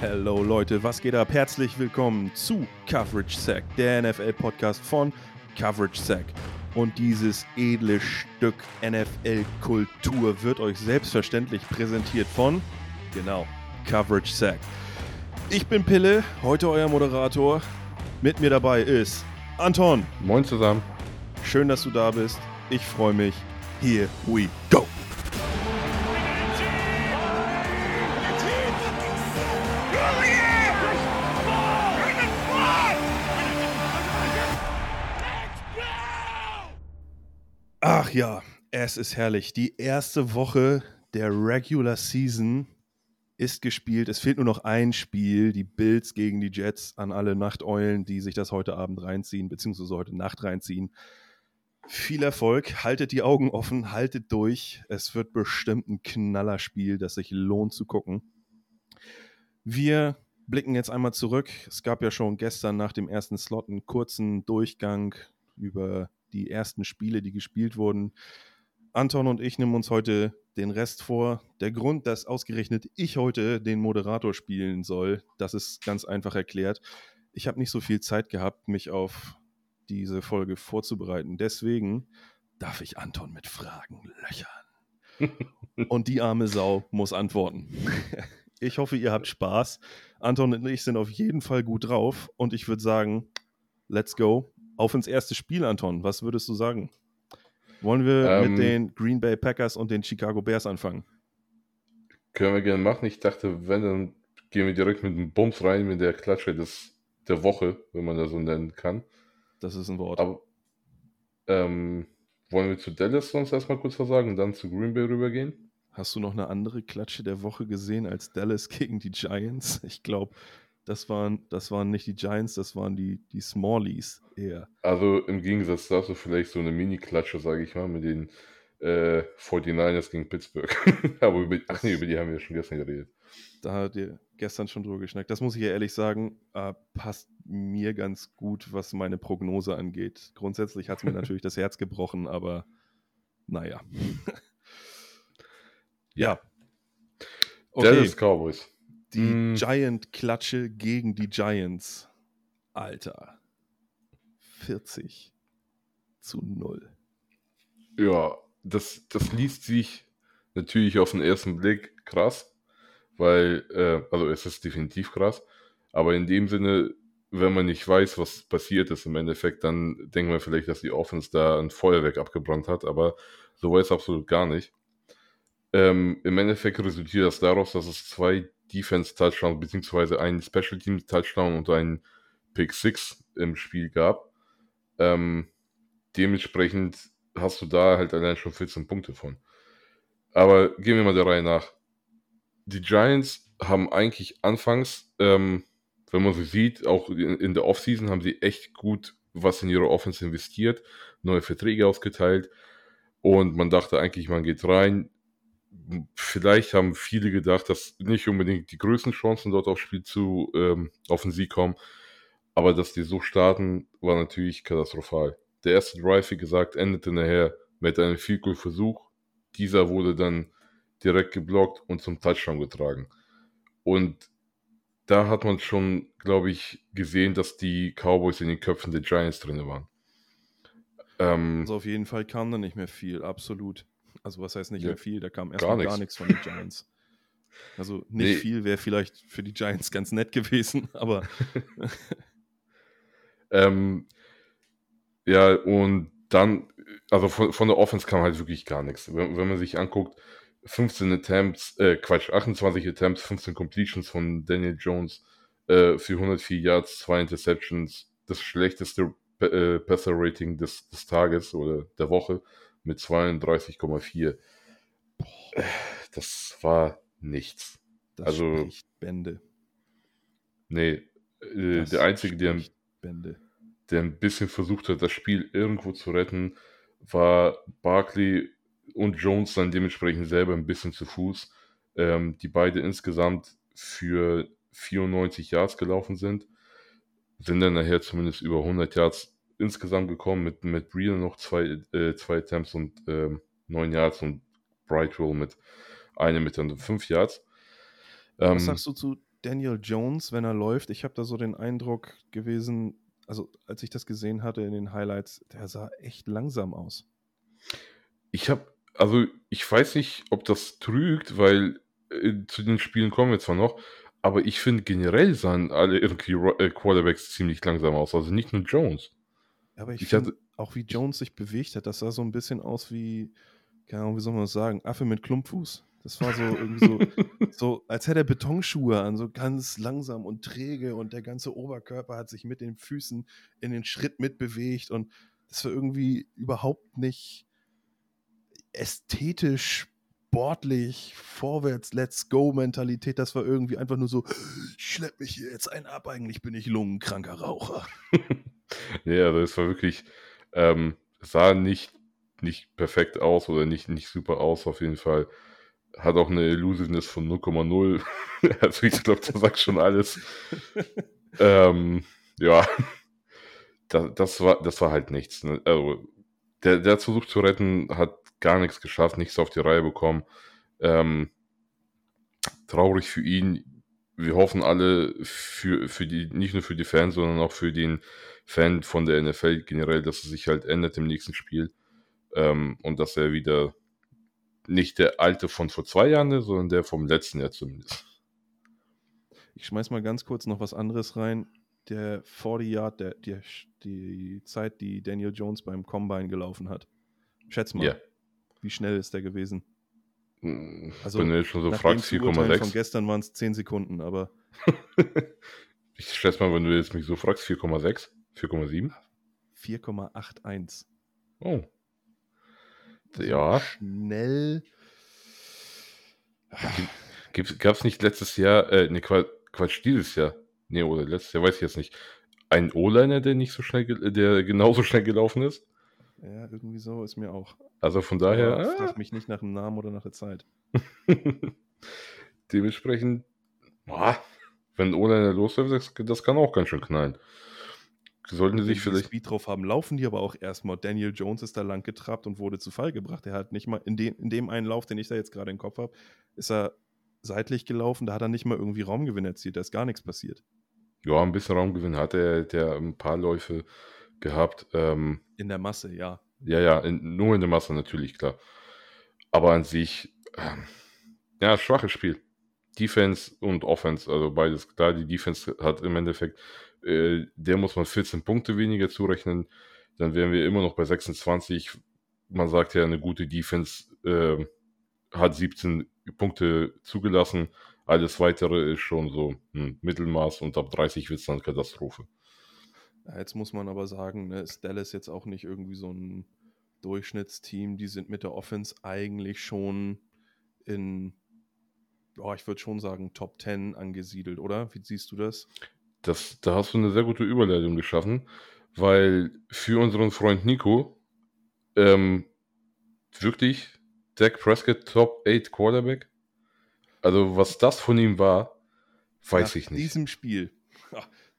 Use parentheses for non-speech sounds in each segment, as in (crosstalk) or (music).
Hello Leute, was geht ab? Herzlich willkommen zu Coverage Sack, der NFL-Podcast von Coverage Sack. Und dieses edle Stück NFL-Kultur wird euch selbstverständlich präsentiert von, genau, Coverage Sack. Ich bin Pille, heute euer Moderator. Mit mir dabei ist Anton. Moin zusammen. Schön, dass du da bist. Ich freue mich. Here we go. Ach ja, es ist herrlich. Die erste Woche der Regular Season ist gespielt. Es fehlt nur noch ein Spiel, die Bills gegen die Jets an alle Nachteulen, die sich das heute Abend reinziehen, beziehungsweise heute Nacht reinziehen. Viel Erfolg, haltet die Augen offen, haltet durch. Es wird bestimmt ein Knallerspiel, das sich lohnt zu gucken. Wir blicken jetzt einmal zurück. Es gab ja schon gestern nach dem ersten Slot einen kurzen Durchgang über die ersten Spiele, die gespielt wurden. Anton und ich nehmen uns heute den Rest vor. Der Grund, dass ausgerechnet ich heute den Moderator spielen soll, das ist ganz einfach erklärt. Ich habe nicht so viel Zeit gehabt, mich auf diese Folge vorzubereiten. Deswegen darf ich Anton mit Fragen löchern. (laughs) und die arme Sau muss antworten. ich hoffe, ihr habt Spaß. Anton und ich sind auf jeden Fall gut drauf und ich würde sagen, let's go. Auf ins erste Spiel, Anton. Was würdest du sagen? Wollen wir ähm, mit den Green Bay Packers und den Chicago Bears anfangen? Können wir gerne machen. Ich dachte, wenn, dann gehen wir direkt mit dem Bums rein, mit der Klatsche des, der Woche, wenn man das so nennen kann. Das ist ein Wort. Aber ähm, wollen wir zu Dallas sonst erstmal kurz was sagen und dann zu Green Bay rübergehen? Hast du noch eine andere Klatsche der Woche gesehen als Dallas gegen die Giants? Ich glaube, das waren, das waren nicht die Giants, das waren die, die Smallies eher. Also im Gegensatz dazu vielleicht so eine Mini-Klatsche, sage ich mal, mit den äh, 49ers gegen Pittsburgh. (laughs) Aber über, ach nee, über die haben wir schon gestern geredet. Da hat ihr gestern schon drüber geschnackt. Das muss ich ja ehrlich sagen, äh, passt mir ganz gut, was meine Prognose angeht. Grundsätzlich hat es mir (laughs) natürlich das Herz gebrochen, aber naja. ja. (laughs) Okay. Dallas Cowboys. Die mm. Giant-Klatsche gegen die Giants. Alter. 40 zu 0. Ja, das, das liest sich natürlich auf den ersten Blick krass, weil, äh, also es ist definitiv krass, aber in dem Sinne, wenn man nicht weiß, was passiert ist im Endeffekt, dann denkt man vielleicht, dass die Offense da ein Feuerwerk abgebrannt hat, aber so war es absolut gar nicht. Ähm, Im Endeffekt resultiert das daraus, dass es zwei Defense-Touchdown, beziehungsweise einen Special Teams-Touchdown und einen Pick 6 im Spiel gab. Ähm, dementsprechend hast du da halt allein schon 14 Punkte von. Aber gehen wir mal der Reihe nach. Die Giants haben eigentlich anfangs, ähm, wenn man sie sieht, auch in, in der Offseason haben sie echt gut was in ihre Offense investiert, neue Verträge ausgeteilt und man dachte eigentlich, man geht rein, vielleicht haben viele gedacht, dass nicht unbedingt die größten Chancen dort aufs Spiel zu ähm, auf den Sieg kommen, aber dass die so starten, war natürlich katastrophal. Der erste Drive, wie gesagt, endete nachher mit einem Field Goal Versuch. Dieser wurde dann direkt geblockt und zum Touchdown getragen. Und da hat man schon, glaube ich, gesehen, dass die Cowboys in den Köpfen der Giants drin waren. Ähm, also auf jeden Fall kam da nicht mehr viel, absolut. Also was heißt nicht ja, mehr viel? Da kam erstmal gar, gar nichts von den Giants. Also (laughs) nicht nee. viel wäre vielleicht für die Giants ganz nett gewesen, (laughs) aber. (laughs) ähm, ja, und dann, also von, von, der Offense kam halt wirklich gar nichts. Wenn, wenn man sich anguckt, 15 Attempts, äh, Quatsch, 28 Attempts, 15 Completions von Daniel Jones äh, für 104 Yards, 2 Interceptions, das schlechteste äh, Passer-Rating des, des Tages oder der Woche mit 32,4. Das war nichts. Das also Bände. Nee, äh, der Einzige, der, der ein bisschen versucht hat, das Spiel irgendwo zu retten, war Barkley und Jones dann dementsprechend selber ein bisschen zu Fuß, ähm, die beide insgesamt für 94 Yards gelaufen sind, sind dann nachher zumindest über 100 Yards insgesamt gekommen mit, mit Breeder noch zwei, äh, zwei Attempts und ähm, neun Yards und Brightwell mit einem mit dann fünf Yards. Ähm, Was sagst du zu Daniel Jones, wenn er läuft, ich habe da so den Eindruck gewesen, also als ich das gesehen hatte in den Highlights, der sah echt langsam aus. Ich habe, also ich weiß nicht, ob das trügt, weil äh, zu den Spielen kommen wir zwar noch, aber ich finde generell sahen alle irgendwie äh, Quarterbacks ziemlich langsam aus, also nicht nur Jones. Aber ich, ich finde auch, wie Jones sich bewegt hat, das sah so ein bisschen aus wie, keine Ahnung, wie soll man das sagen, Affe mit Klumpfuß. Das war so irgendwie so, (laughs) so, als hätte er Betonschuhe an, so ganz langsam und träge und der ganze Oberkörper hat sich mit den Füßen in den Schritt mitbewegt und das war irgendwie überhaupt nicht ästhetisch, sportlich, vorwärts, let's go Mentalität. Das war irgendwie einfach nur so, ich schlepp mich hier jetzt ein ab, eigentlich bin ich lungenkranker Raucher. (laughs) ja, also es war wirklich, ähm, sah nicht, nicht perfekt aus oder nicht, nicht super aus auf jeden Fall hat auch eine Elusiveness von 0,0. (laughs) also ich glaube, das sagt schon alles. (laughs) ähm, ja, das, das, war, das war halt nichts. Ne? Also, der, der hat versucht zu retten, hat gar nichts geschafft, nichts auf die Reihe bekommen. Ähm, traurig für ihn. Wir hoffen alle für, für die, nicht nur für die Fans, sondern auch für den Fan von der NFL generell, dass es sich halt ändert im nächsten Spiel. Ähm, und dass er wieder nicht der alte von vor zwei Jahren ist, sondern der vom letzten Jahr zumindest. Ich schmeiß mal ganz kurz noch was anderes rein. Der 40 Yard, der, die, die Zeit, die Daniel Jones beim Combine gelaufen hat. Schätz mal, yeah. wie schnell ist der gewesen? Hm, also, wenn du jetzt schon so fragst, 4,6. Von gestern waren es 10 Sekunden, aber. (laughs) ich schätze mal, wenn du jetzt mich so fragst, 4,6, 4,7? 4,81. Oh, also ja. Schnell. Gab es nicht letztes Jahr, äh, ne, Quatsch, dieses Jahr, ne, oder letztes Jahr, weiß ich jetzt nicht, einen O-Liner, der nicht so schnell, der genauso schnell gelaufen ist? Ja, irgendwie so ist mir auch. Also von daher. Aber frag ah. mich nicht nach dem Namen oder nach der Zeit. (laughs) Dementsprechend, boah, wenn O-Liner losläuft, das, das kann auch ganz schön knallen. Sollten sie sich vielleicht. Speed drauf haben, laufen die aber auch erstmal. Daniel Jones ist da lang getrabt und wurde zu Fall gebracht. Er hat nicht mal, in, den, in dem einen Lauf, den ich da jetzt gerade im Kopf habe, ist er seitlich gelaufen, da hat er nicht mal irgendwie Raumgewinn erzielt, da ist gar nichts passiert. Ja, ein bisschen Raumgewinn hat er, der ein paar Läufe gehabt. Ähm, in der Masse, ja. Ja, ja, in, nur in der Masse natürlich, klar. Aber an sich, ähm, ja, schwaches Spiel. Defense und Offense, also beides. Klar, die Defense hat im Endeffekt äh, der muss man 14 Punkte weniger zurechnen. Dann wären wir immer noch bei 26. Man sagt ja, eine gute Defense äh, hat 17 Punkte zugelassen. Alles weitere ist schon so ein Mittelmaß und ab 30 wird es dann Katastrophe. Jetzt muss man aber sagen, ne, ist Dallas jetzt auch nicht irgendwie so ein Durchschnittsteam. Die sind mit der Offense eigentlich schon in, oh, ich würde schon sagen, Top 10 angesiedelt, oder? Wie siehst du das? Das, da hast du eine sehr gute Überleitung geschaffen, weil für unseren Freund Nico ähm, wirklich Dak Prescott Top 8 Quarterback. Also was das von ihm war, weiß Nach ich nicht. In diesem Spiel,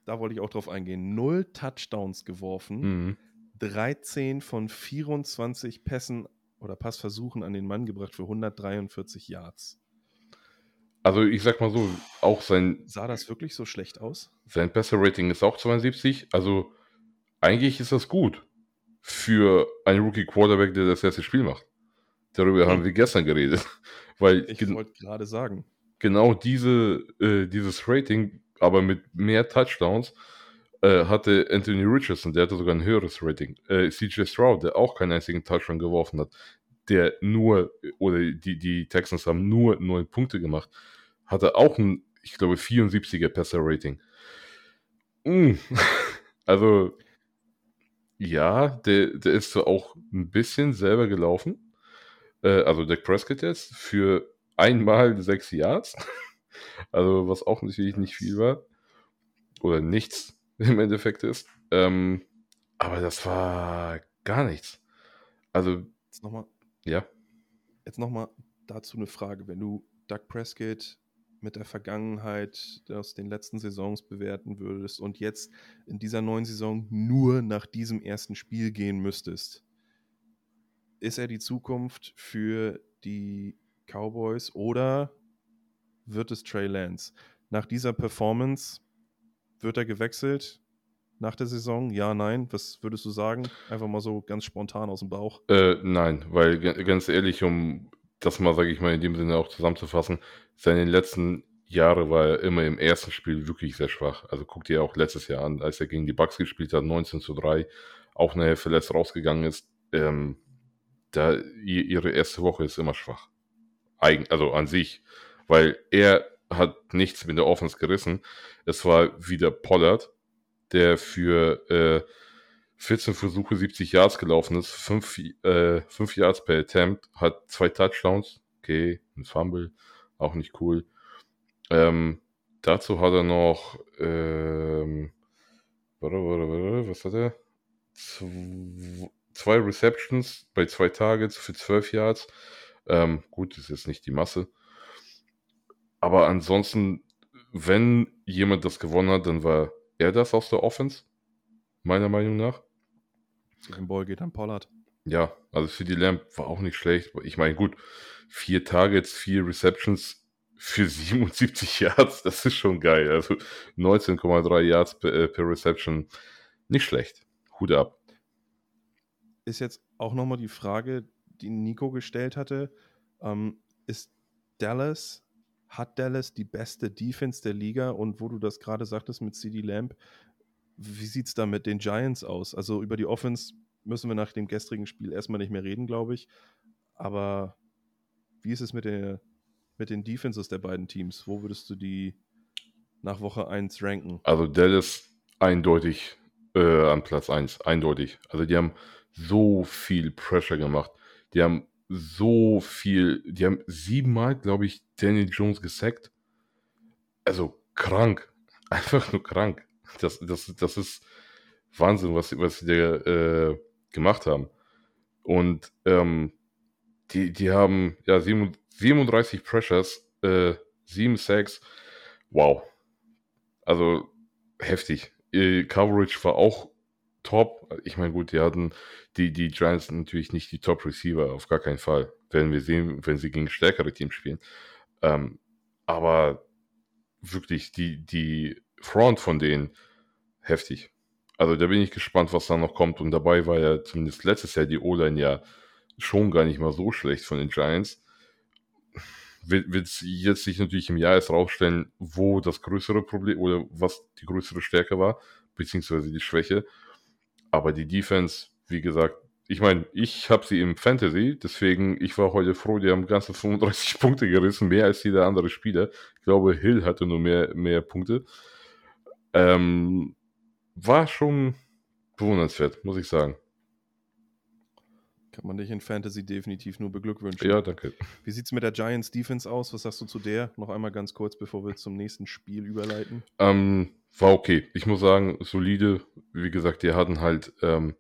da wollte ich auch drauf eingehen, null Touchdowns geworfen, mhm. 13 von 24 Pässen oder Passversuchen an den Mann gebracht für 143 Yards. Also ich sag mal so, auch sein. Sah das wirklich so schlecht aus? Sein Passer-Rating ist auch 72. Also eigentlich ist das gut für einen Rookie-Quarterback, der das erste Spiel macht. Darüber hm. haben wir gestern geredet. (laughs) Weil ich wollte gerade sagen. Genau diese, äh, dieses Rating, aber mit mehr Touchdowns, äh, hatte Anthony Richardson, der hatte sogar ein höheres Rating. Äh, CJ Stroud, der auch keinen einzigen Touchdown geworfen hat der nur, oder die, die Texans haben nur neun Punkte gemacht, hatte auch ein, ich glaube, 74er Passer-Rating. Mm. (laughs) Also, ja, der, der ist so auch ein bisschen selber gelaufen. Äh, also Dak Prescott jetzt für einmal sechs Yards. (laughs) Also, was auch natürlich nicht viel war. Oder nichts (laughs) im Endeffekt ist. Ähm, aber das war gar nichts. Also. Nochmal ja. Jetzt nochmal dazu eine Frage. Wenn du Doug Prescott mit der Vergangenheit aus den letzten Saisons bewerten würdest und jetzt in dieser neuen Saison nur nach diesem ersten Spiel gehen müsstest, ist er die Zukunft für die Cowboys oder wird es Trey Lance? nach dieser Performance wird er gewechselt nach der Saison? Ja, nein. Was würdest du sagen? Einfach mal so ganz spontan aus dem Bauch. Äh, nein, weil ganz ehrlich, um das mal, sage ich mal, in dem Sinne auch zusammenzufassen, seine letzten Jahre war er immer im ersten Spiel wirklich sehr schwach. Also guck dir auch letztes Jahr an, als er gegen die Bucks gespielt hat, 19 zu 3, auch nachher verletzt rausgegangen ist. Ähm, da ihre erste Woche ist immer schwach. Eigen, also an sich, weil er hat nichts mit der Offense gerissen. Es war wieder Pollard, der für äh, 14 Versuche 70 Yards gelaufen ist, 5, äh, 5 Yards per Attempt, hat zwei Touchdowns, okay, ein Fumble, auch nicht cool. Ähm, dazu hat er noch, ähm, was hat er? Zwei Receptions bei zwei Targets für 12 Yards. Ähm, gut, das ist jetzt nicht die Masse. Aber ansonsten, wenn jemand das gewonnen hat, dann war er das aus der Offense. Meiner Meinung nach. Den Ball geht an Pollard. Ja, also für die Lamp war auch nicht schlecht. Ich meine, gut, vier Targets, vier Receptions für (laughs) 77 Yards, das ist schon geil. Also 19,3 Yards per, äh, per, Reception, nicht schlecht. Hut ab. Ist jetzt auch nochmal die Frage, die Nico gestellt hatte. Ähm, ist Dallas, hat Dallas die beste Defense der Liga? Und wo du das gerade sagtest mit CD Lamp, wie sieht es da mit den Giants aus? Also über die Offense müssen wir nach dem gestrigen Spiel erstmal nicht mehr reden, glaube ich. Aber wie ist es mit der mit den Defenses der beiden Teams? Wo würdest du die nach Woche 1 ranken? Also Dallas eindeutig äh, an Platz 1, eindeutig. Also die haben so viel Pressure gemacht. Die haben so viel, die haben siebenmal, glaube ich, Daniel Jones gesackt. Also krank. (laughs) Einfach nur krank. Das, das, das ist Wahnsinn, was, was sie da äh, gemacht haben. Und ähm, die, die haben ja 37 Pressures, äh, 7 Sacks. Wow. Also heftig. Ihr Coverage war auch top. Ich meine, gut, die hatten die, die Giants natürlich nicht die Top-Receiver, auf gar keinen Fall. Werden wir sehen, wenn sie gegen stärkere Teams spielen. Ähm, aber wirklich, die, die Front von denen heftig. Also da bin ich gespannt, was da noch kommt. Und dabei war ja zumindest letztes Jahr die O-Line ja schon gar nicht mal so schlecht von den Giants. Wird, wird jetzt sich natürlich im Jahr erst rausstellen, wo das größere Problem oder was die größere Stärke war, beziehungsweise die Schwäche. Aber die Defense, wie gesagt, ich meine, ich habe sie im Fantasy, deswegen, ich war heute froh, die haben ganze 35 (laughs) Punkte gerissen, mehr als jeder andere Spieler. Ich glaube, Hill hatte nur mehr, mehr Punkte. Ähm, war schon bewundernswert, muss ich sagen. Kann man dich in Fantasy definitiv nur beglückwünschen. Ja, danke. Wie sieht es mit der Giants Defense aus? Was sagst du zu der? Noch einmal ganz kurz, bevor wir zum nächsten Spiel überleiten. Ähm, war okay. Ich muss sagen, solide. Wie gesagt, die hatten halt ähm,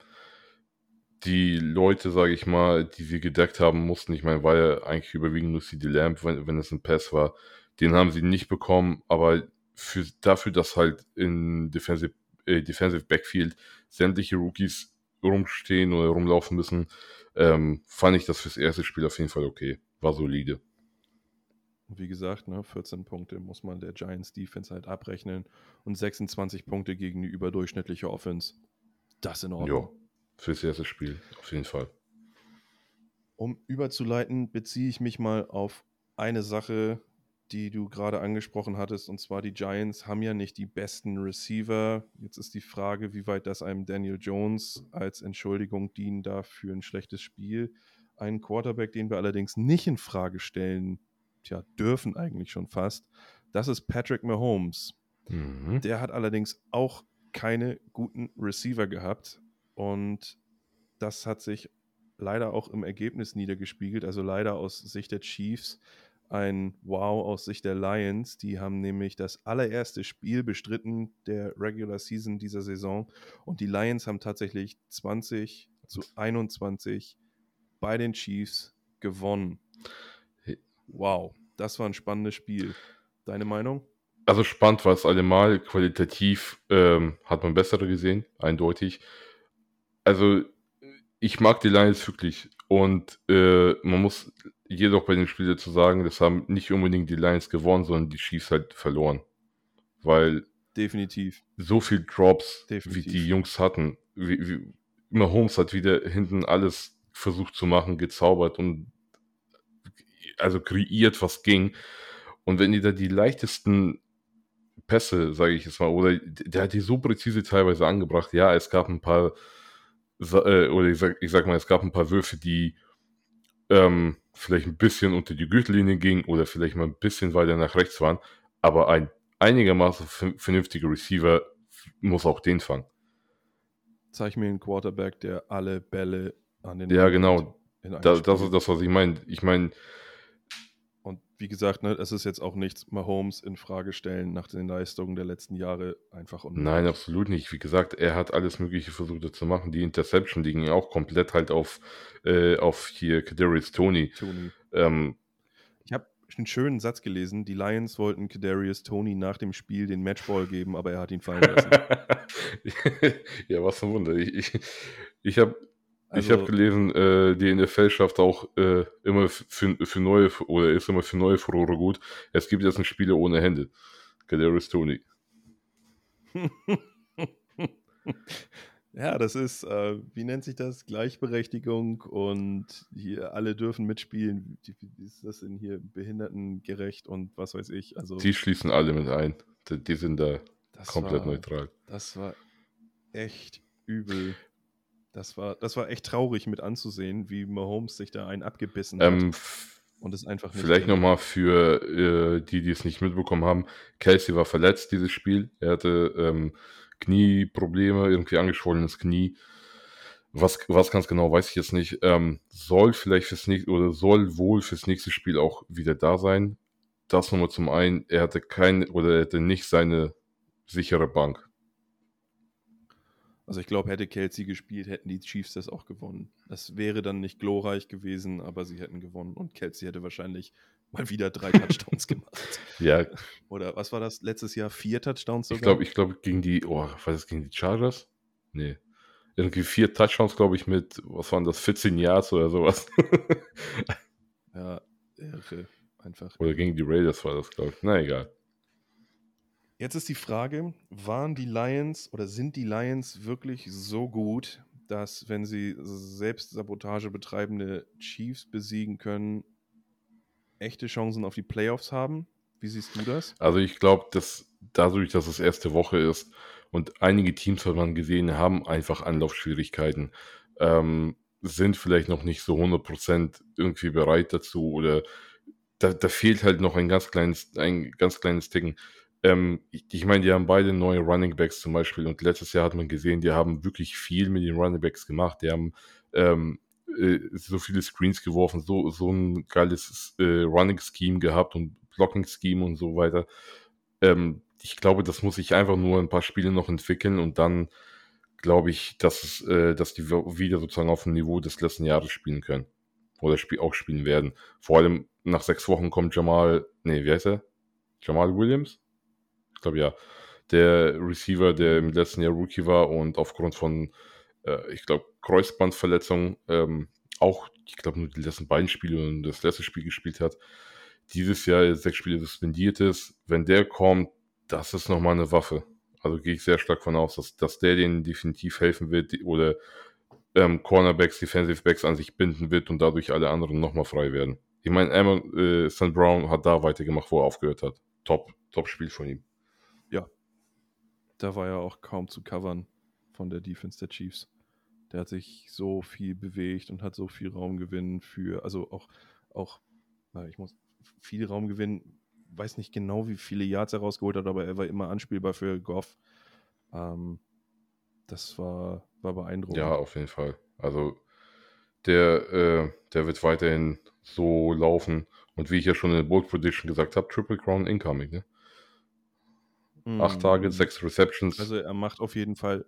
die Leute, sage ich mal, die sie gedeckt haben mussten. Ich meine, war ja eigentlich überwiegend nur CD Lamp, wenn, wenn es ein Pass war. Den haben sie nicht bekommen, aber für, dafür, dass halt in Defensive, äh, Defensive Backfield sämtliche Rookies rumstehen oder rumlaufen müssen, ähm, fand ich das fürs erste Spiel auf jeden Fall okay. War solide. Wie gesagt, ne, 14 Punkte muss man der Giants Defense halt abrechnen und 26 Punkte gegen die überdurchschnittliche Offense. Das in Ordnung. Ja, fürs erste Spiel, auf jeden Fall. Um überzuleiten, beziehe ich mich mal auf eine Sache, die du gerade angesprochen hattest, und zwar die Giants haben ja nicht die besten Receiver. Jetzt ist die Frage, wie weit das einem Daniel Jones als Entschuldigung dienen darf für ein schlechtes Spiel. Ein Quarterback, den wir allerdings nicht in Frage stellen, tja, dürfen eigentlich schon fast, das ist Patrick Mahomes. Mhm. Der hat allerdings auch keine guten Receiver gehabt und das hat sich leider auch im Ergebnis niedergespiegelt, also leider aus Sicht der Chiefs ein Wow aus Sicht der Lions. Die haben nämlich das allererste Spiel bestritten der Regular Season dieser Saison und die Lions haben tatsächlich 20 zu 21 bei den Chiefs gewonnen. Wow, das war ein spannendes Spiel. Deine Meinung? Also spannend war es allemal, qualitativ ähm, hat man bessere gesehen, eindeutig. Also ich mag die Lions wirklich und äh, man muss jedoch bei den Spielen zu sagen, das haben nicht unbedingt die Lions gewonnen, sondern die Chiefs halt verloren. weil definitiv so viel Drops, definitiv. wie die Jungs hatten, wie, wie Mahomes hat wieder hinten alles versucht zu machen, gezaubert und also kreiert, was ging. Und wenn die da die leichtesten Pässe, sage ich jetzt mal, oder der hat die so präzise teilweise angebracht, ja, es gab ein paar, oder ich sag, ich sag mal, es gab ein paar Würfe, die ähm, vielleicht ein bisschen unter die Gürtellinie gingen oder vielleicht mal ein bisschen weiter nach rechts waren, aber ein einigermaßen vernünftiger Receiver muss auch den fangen. Zeig mir einen Quarterback, der alle Bälle an den. Ja, genau. Das, das, ist das, was ich meine. Ich meine. Und wie gesagt, ne, es ist jetzt auch nichts Mahomes in Frage stellen nach den Leistungen der letzten Jahre einfach und. Nein, absolut nicht. Wie gesagt, er hat alles Mögliche versucht zu machen. Die Interception, die ging auch komplett halt auf, äh, auf hier Kadarius Tony. Tony. Ähm, einen schönen Satz gelesen. Die Lions wollten Kadarius Tony nach dem Spiel den Matchball geben, aber er hat ihn fallen lassen. (laughs) ja, was ein Wunder. Ich, ich, ich habe also, hab gelesen, äh, die NFL schafft auch äh, immer für, für neue oder ist immer für neue Furore gut. Es gibt jetzt ein Spiele ohne Hände. Kadarius Tony. (laughs) Ja, das ist, äh, wie nennt sich das? Gleichberechtigung und hier alle dürfen mitspielen. Wie ist das denn hier? Behindertengerecht und was weiß ich. Also, die schließen alle mit ein. Die, die sind da komplett war, neutral. Das war echt übel. Das war, das war echt traurig mit anzusehen, wie Mahomes sich da einen abgebissen hat. Ähm, und es einfach nicht. Vielleicht nochmal für äh, die, die es nicht mitbekommen haben: Kelsey war verletzt dieses Spiel. Er hatte. Ähm, Knieprobleme, irgendwie angeschwollenes Knie. Was, was ganz genau weiß ich jetzt nicht. Ähm, soll vielleicht fürs nächste oder soll wohl fürs nächste Spiel auch wieder da sein. Das nochmal zum einen, er hatte kein oder er hatte nicht seine sichere Bank. Also ich glaube, hätte Kelsey gespielt, hätten die Chiefs das auch gewonnen. Das wäre dann nicht glorreich gewesen, aber sie hätten gewonnen. Und Kelsey hätte wahrscheinlich mal wieder drei Touchdowns gemacht. (laughs) Ja. Oder was war das letztes Jahr? Vier Touchdowns sogar? Ich glaube, ich glaube gegen die, oh, was ist gegen die Chargers? Nee. Irgendwie vier Touchdowns, glaube ich, mit, was waren das, 14 Yards oder sowas. (laughs) ja, irre. Einfach. Oder gegen die Raiders war das, glaube ich. Na egal. Jetzt ist die Frage, waren die Lions oder sind die Lions wirklich so gut, dass wenn sie selbst Sabotage betreibende Chiefs besiegen können, echte Chancen auf die Playoffs haben? Wie siehst du das? Also ich glaube, dass dadurch, dass es erste Woche ist und einige Teams, was man gesehen haben, einfach Anlaufschwierigkeiten, ähm, sind vielleicht noch nicht so 100% irgendwie bereit dazu oder da, da, fehlt halt noch ein ganz kleines, ein ganz kleines Ticken. Ähm, ich, ich meine, die haben beide neue Running Backs zum Beispiel und letztes Jahr hat man gesehen, die haben wirklich viel mit den Running Backs gemacht. Die haben ähm, äh, so viele Screens geworfen, so, so ein geiles äh, Running Scheme gehabt und Blocking Scheme und so weiter. Ähm, ich glaube, das muss sich einfach nur ein paar Spiele noch entwickeln und dann glaube ich, dass, es, äh, dass die wieder sozusagen auf dem Niveau des letzten Jahres spielen können. Oder spiel auch spielen werden. Vor allem nach sechs Wochen kommt Jamal, nee, wie heißt er? Jamal Williams? Ich glaube ja. Der Receiver, der im letzten Jahr Rookie war und aufgrund von, äh, ich glaube, Kreuzbandverletzung ähm, auch, ich glaube, nur die letzten beiden Spiele und das letzte Spiel gespielt hat. Dieses Jahr sechs Spiele suspendiert ist. Wenn der kommt, das ist nochmal eine Waffe. Also gehe ich sehr stark von aus, dass, dass der denen definitiv helfen wird oder ähm, Cornerbacks, Defensive Backs an sich binden wird und dadurch alle anderen nochmal frei werden. Ich meine, Amon äh, St. Brown hat da weitergemacht, wo er aufgehört hat. Top, top Spiel von ihm. Da war ja auch kaum zu covern von der Defense der Chiefs. Der hat sich so viel bewegt und hat so viel Raum gewinnen für, also auch, auch, ich muss viel Raum gewinnen, weiß nicht genau, wie viele Yards er rausgeholt hat, aber er war immer anspielbar für Goff. Ähm, das war, war beeindruckend. Ja, auf jeden Fall. Also der, äh, der wird weiterhin so laufen. Und wie ich ja schon in der Bold Prediction gesagt habe, Triple Crown Incoming. Ne? Mm. Acht Tage, sechs Receptions. Also er macht auf jeden Fall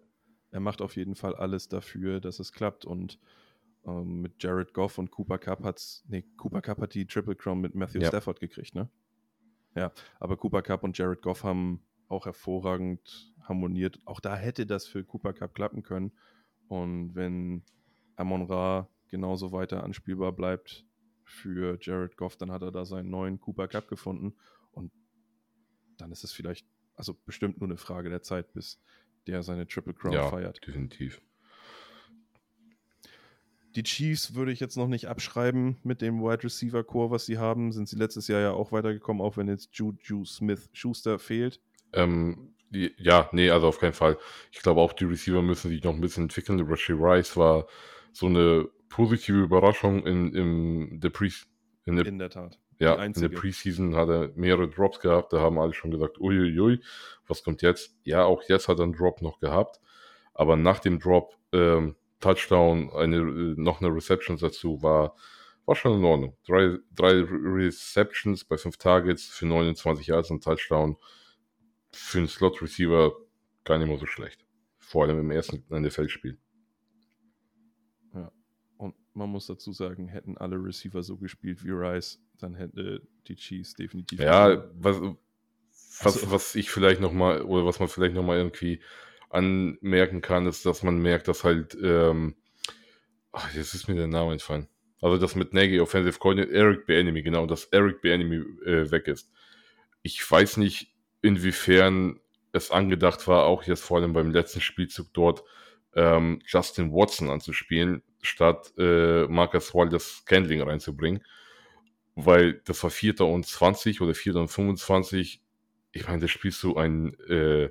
er macht auf jeden Fall alles dafür, dass es klappt. Und ähm, mit Jared Goff und Cooper Cup hat's, nee, Cooper Cup hat die Triple Crown mit Matthew ja. Stafford gekriegt, ne? Ja, aber Cooper Cup und Jared Goff haben auch hervorragend harmoniert. Auch da hätte das für Cooper Cup klappen können. Und wenn Amon Ra genauso weiter anspielbar bleibt für Jared Goff, dann hat er da seinen neuen Cooper Cup gefunden. Und dann ist es vielleicht also bestimmt nur eine Frage der Zeit, bis der seine Triple Crown Ja, feiert. definitiv. Die Chiefs würde ich jetzt noch nicht abschreiben mit dem Wide Receiver Core, was sie haben. Sind sie letztes Jahr ja auch weitergekommen, auch wenn jetzt Juju Smith Schuster fehlt. Ähm, die, ja, nee, also auf keinen Fall. Ich glaube auch, die Receiver müssen sich noch ein bisschen entwickeln. Rashi Rice war so eine positive Überraschung in, in der Pre in der, In der Tat. Ja, in der. Preseason hat er mehrere Drops gehabt. Da haben alle schon gesagt, uiuiui, was kommt jetzt? Ja, auch jetzt hat er einen Drop noch gehabt. Aber nach dem Drop, ähm, Touchdown, eine, äh, noch eine Reception dazu, war, war schon in Ordnung. Drei, drei Receptions bei fünf Targets für 29 Yards und Touchdown für einen Slot-Receiver gar nicht mal so schlecht. Vor allem im ersten NFL-Spiel. Und man muss dazu sagen, hätten alle Receiver so gespielt wie Rice, dann hätte die Chiefs definitiv. Ja, was, was, Also- was ich vielleicht nochmal, oder was man vielleicht nochmal irgendwie anmerken kann, ist, dass man merkt, dass halt, ähm, ach, jetzt ist mir der Name entfallen. Also, dass mit Nagy Offensive Coordinator Eric Bieniemy, genau, dass Eric Bieniemy äh, weg ist. Ich weiß nicht, inwiefern es angedacht war, auch jetzt vor allem beim letzten Spielzug dort, ähm, Justin Watson anzuspielen, statt äh, Marcus Wallace Scandling reinzubringen. Weil das war Vierter und 20 oder Vierter und 25. Ich meine, da spielst du einen äh,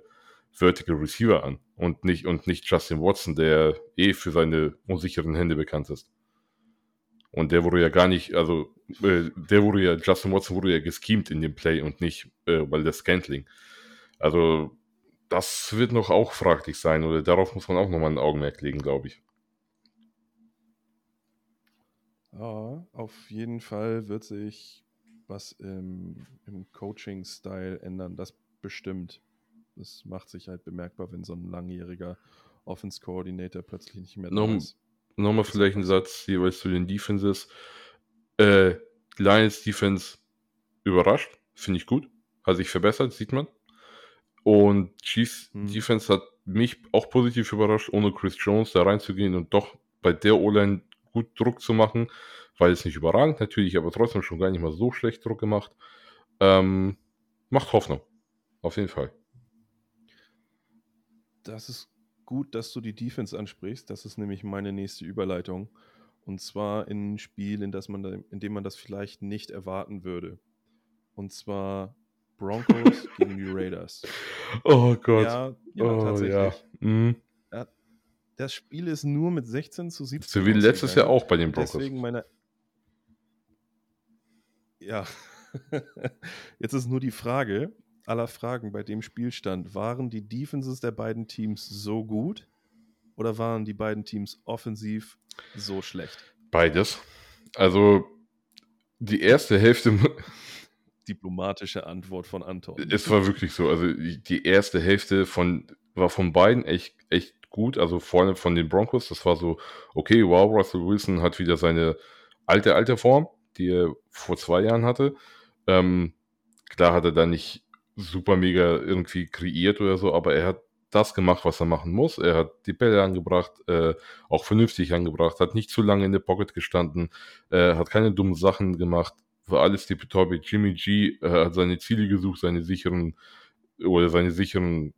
Vertical Receiver an und nicht, und nicht Justin Watson, der eh für seine unsicheren Hände bekannt ist. Und der wurde ja gar nicht, also äh, der wurde ja, Justin Watson wurde ja geschemt in dem Play und nicht, äh, weil der Scantling. Also das wird noch auch fraglich sein oder darauf muss man auch nochmal ein Augenmerk legen, glaube ich. Ja, auf jeden Fall wird sich was im, im Coaching-Style ändern. Das bestimmt. Das macht sich halt bemerkbar, wenn so ein langjähriger Offense-Coordinator plötzlich nicht mehr da Noch- ist. Nochmal vielleicht ein Satz jeweils zu den Defenses. Äh, Lions Defense überrascht, finde ich gut. Hat sich verbessert, sieht man. Und Chiefs Hm. Defense hat mich auch positiv überrascht, ohne Chris Jones da reinzugehen und doch bei der O-Line gut Druck zu machen. Weil es nicht überragend natürlich, aber trotzdem schon gar nicht mal so schlecht Druck gemacht. Ähm, macht Hoffnung. Auf jeden Fall. Das ist gut, dass du die Defense ansprichst. Das ist nämlich meine nächste Überleitung. Und zwar in ein Spiel, in, das man da, in dem man das vielleicht nicht erwarten würde. Und zwar Broncos gegen die (laughs) Raiders. Oh Gott. Ja, ja oh, tatsächlich. ja. Mhm. Das Spiel ist nur mit 16 zu 17. So wie letztes Jahr auch bei den Broncos. Deswegen meine. Ja. (laughs) Jetzt ist nur die Frage aller Fragen bei dem Spielstand. Waren die Defenses der beiden Teams so gut oder waren die beiden Teams offensiv so schlecht? Beides. Also die erste Hälfte, (laughs) Diplomatische Antwort von Anton. es war wirklich so. Also die die erste Hälfte von war von beiden echt echt gut. Also allem von den Broncos. Das war so okay. Wow, Russell Wilson hat wieder seine alte alte Form, die er vor zwei Jahren hatte. Ähm, klar hat er da nicht super mega irgendwie kreiert oder so, aber er hat das gemacht, was er machen muss. Er hat die Bälle angebracht, äh, auch vernünftig angebracht, hat nicht zu lange in der Pocket gestanden, äh, hat keine dummen Sachen gemacht, war alles tippitoppi. Jimmy G äh, hat seine Ziele gesucht, seine sicheren oder seine sicheren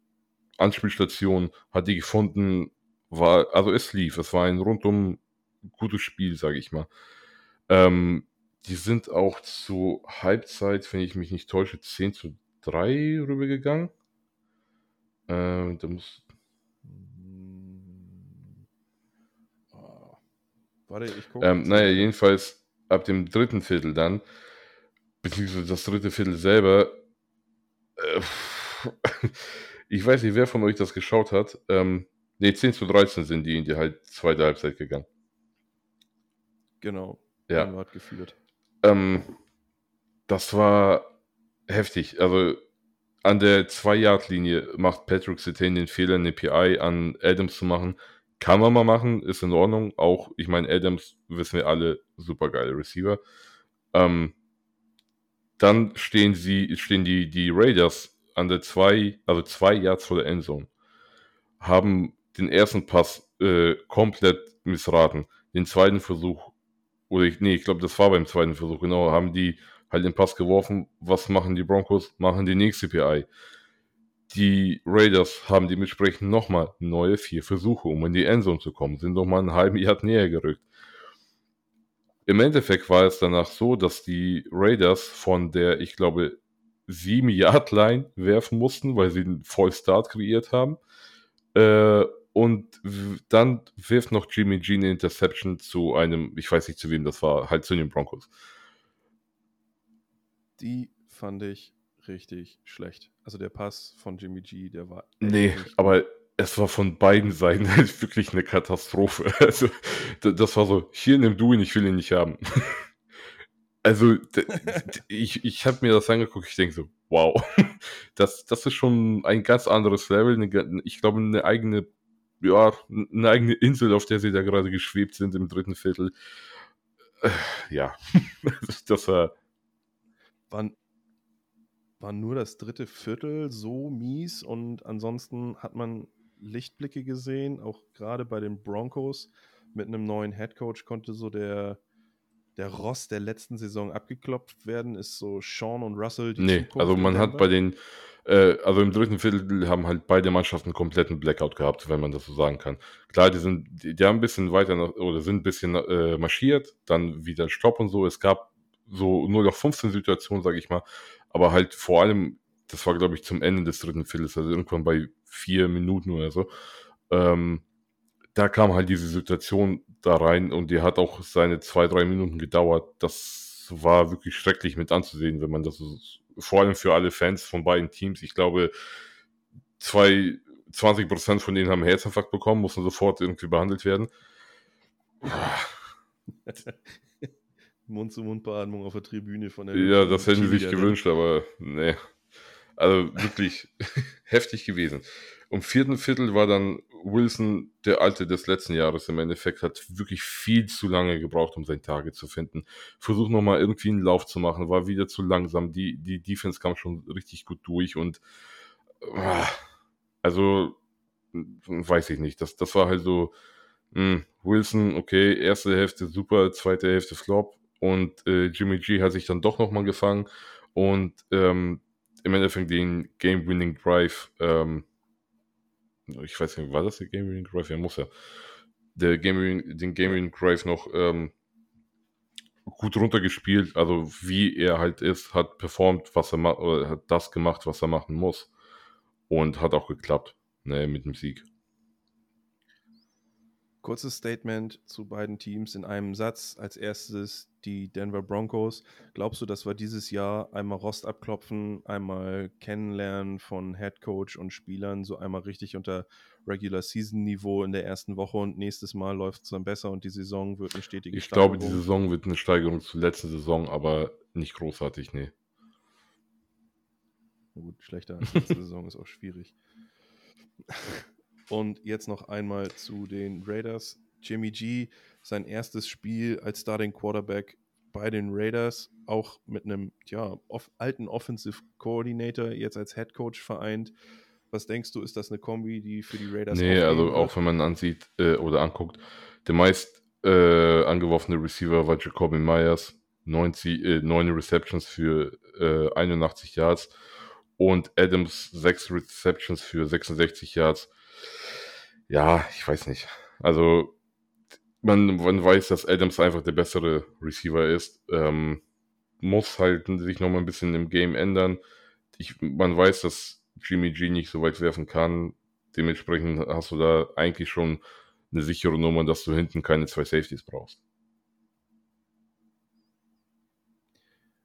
Anspielstationen, hat die gefunden, war, also es lief, es war ein rundum gutes Spiel, sage ich mal. Ähm, die sind auch zu Halbzeit, wenn ich mich nicht täusche, 10 zu 3 rübergegangen. Ähm, da muss. Warte, ich gucke. Ähm, naja, jedenfalls ab dem dritten Viertel dann, beziehungsweise das dritte Viertel selber, äh, (laughs) ich weiß nicht, wer von euch das geschaut hat. Ähm, ne, 10 zu 13 sind die in die halt zweite Halbzeit gegangen. Genau. Ja. Hat geführt. Ähm, das war heftig. Also an der 2-Yard-Linie macht Patrick Sertain den Fehler, eine PI an Adams zu machen. Kann man mal machen, ist in Ordnung. Auch, ich meine, Adams wissen wir alle, super geile Receiver. Ähm, dann stehen sie, stehen die, die Raiders an der 2, also 2 Yards vor der Endzone. Haben den ersten Pass äh, komplett missraten. Den zweiten Versuch, oder ich, nee, ich glaube, das war beim zweiten Versuch, genau, haben die halt den Pass geworfen. Was machen die Broncos? Machen die nächste PI. Die Raiders haben dementsprechend nochmal neue vier Versuche, um in die Endzone zu kommen, sind nochmal einen halben Yard näher gerückt. Im Endeffekt war es danach so, dass die Raiders von der, ich glaube, 7 Yard Line werfen mussten, weil sie einen Vollstart kreiert haben. Äh, und dann wirft noch Jimmy G eine Interception zu einem, ich weiß nicht zu wem das war, halt zu den Broncos. Die fand ich richtig schlecht. Also der Pass von Jimmy G, der war. Nee, aber es war von beiden Seiten (laughs) halt wirklich eine Katastrophe. Also, das war so, hier nimm du ihn, ich will ihn nicht haben. (laughs) Also, ich, ich habe mir das angeguckt, ich denke so, wow, (laughs) das, das ist schon ein ganz anderes Level. Ich glaube, eine eigene, ja, eine eigene Insel, auf der sie da gerade geschwebt sind im dritten Viertel. Äh, ja, (laughs) das war. Wann, war nur das dritte Viertel so mies und ansonsten hat man Lichtblicke gesehen, auch gerade bei den Broncos mit einem neuen Headcoach konnte so der, der Rost der letzten Saison abgeklopft werden. Ist so Sean und Russell die Nee, Zukunft also man hat bei den, äh, also im dritten Viertel haben halt beide Mannschaften einen kompletten Blackout gehabt, wenn man das so sagen kann. Klar, die sind, die, die haben ein bisschen weiter nach, oder sind ein bisschen äh, marschiert, dann wieder Stopp und so. Es gab so nur noch 15 Situationen, sage ich mal, aber halt vor allem, das war glaube ich zum Ende des dritten Viertels, also irgendwann bei vier Minuten oder so, ähm, da kam halt diese Situation da rein und die hat auch seine zwei, drei Minuten gedauert. Das war wirklich schrecklich mit anzusehen, wenn man das so, vor allem für alle Fans von beiden Teams, ich glaube, zwei, 20 Prozent von denen haben Herzinfarkt bekommen, mussten sofort irgendwie behandelt werden. (laughs) Mund-zu-Mund-Beatmung auf der Tribüne von der. Ja, das hätten sie sich gewünscht, aber nee. Also wirklich (laughs) heftig gewesen. Im vierten Viertel war dann Wilson, der Alte des letzten Jahres im Endeffekt, hat wirklich viel zu lange gebraucht, um sein Target zu finden. Versucht nochmal irgendwie einen Lauf zu machen, war wieder zu langsam. Die, die Defense kam schon richtig gut durch und äh, also weiß ich nicht. Das, das war halt so, mh, hm, Wilson, okay, erste Hälfte super, zweite Hälfte Flop und äh, Jimmy G hat sich dann doch nochmal gefangen und ähm, im Endeffekt den Game-Winning Drive, ähm, ich weiß nicht, war das der Game-Winning Drive? Ja, muss ja. Der Game den Game-Winning Drive noch ähm, gut runtergespielt, also wie er halt ist, hat performt, was er macht, oder hat das gemacht, was er machen muss. Und hat auch geklappt, ne, mit dem Sieg. Kurzes Statement zu beiden Teams in einem Satz. Als erstes die Denver Broncos. Glaubst du, dass wir dieses Jahr einmal Rost abklopfen, einmal kennenlernen von Head Coach und Spielern, so einmal richtig unter Regular Season Niveau in der ersten Woche und nächstes Mal läuft es dann besser und die Saison wird eine stetige Ich Steigerung? glaube, die Saison wird eine Steigerung zur letzten Saison, aber nicht großartig, nee. Na gut, schlechter als letzte Saison ist auch schwierig. (laughs) Und jetzt noch einmal zu den Raiders. Jimmy G, sein erstes Spiel als Starting Quarterback bei den Raiders, auch mit einem ja, off alten Offensive Coordinator, jetzt als Head Coach vereint. Was denkst du, ist das eine Kombi, die für die Raiders Nee, also wird? auch wenn man ansieht äh, oder anguckt, der meist äh, angeworfene Receiver war Jacoby Myers, 90, äh, 9 Receptions für äh, 81 Yards und Adams 6 Receptions für 66 Yards. Ja, ich weiß nicht. Also man, man weiß, dass Adams einfach der bessere Receiver ist. Ähm, muss halt sich nochmal ein bisschen im Game ändern. Ich, man weiß, dass Jimmy G nicht so weit werfen kann. Dementsprechend hast du da eigentlich schon eine sichere Nummer, dass du hinten keine zwei Safeties brauchst.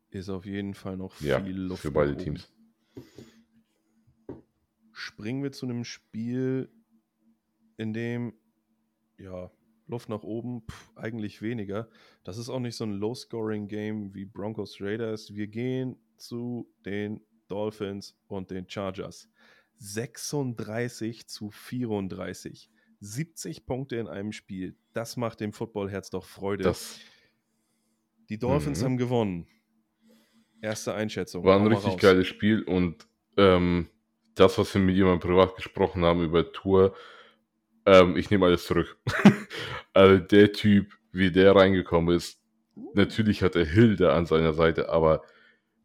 Ist auf jeden Fall noch viel ja, Luft für beide Teams. Springen wir zu einem Spiel, in dem ja Luft nach oben, pff, eigentlich weniger. Das ist auch nicht so ein Low-Scoring-Game wie Broncos Raiders. Wir gehen zu den Dolphins und den Chargers. 36 zu 34. 70 Punkte in einem Spiel. Das macht dem Footballherz doch Freude. Das die Dolphins mhm. haben gewonnen. Erste Einschätzung. War ein richtig raus. geiles Spiel und ähm, das, was wir mit jemandem privat gesprochen haben über Tour, ähm, ich nehme alles zurück. (laughs) also der Typ, wie der reingekommen ist, natürlich hat er Hilde an seiner Seite, aber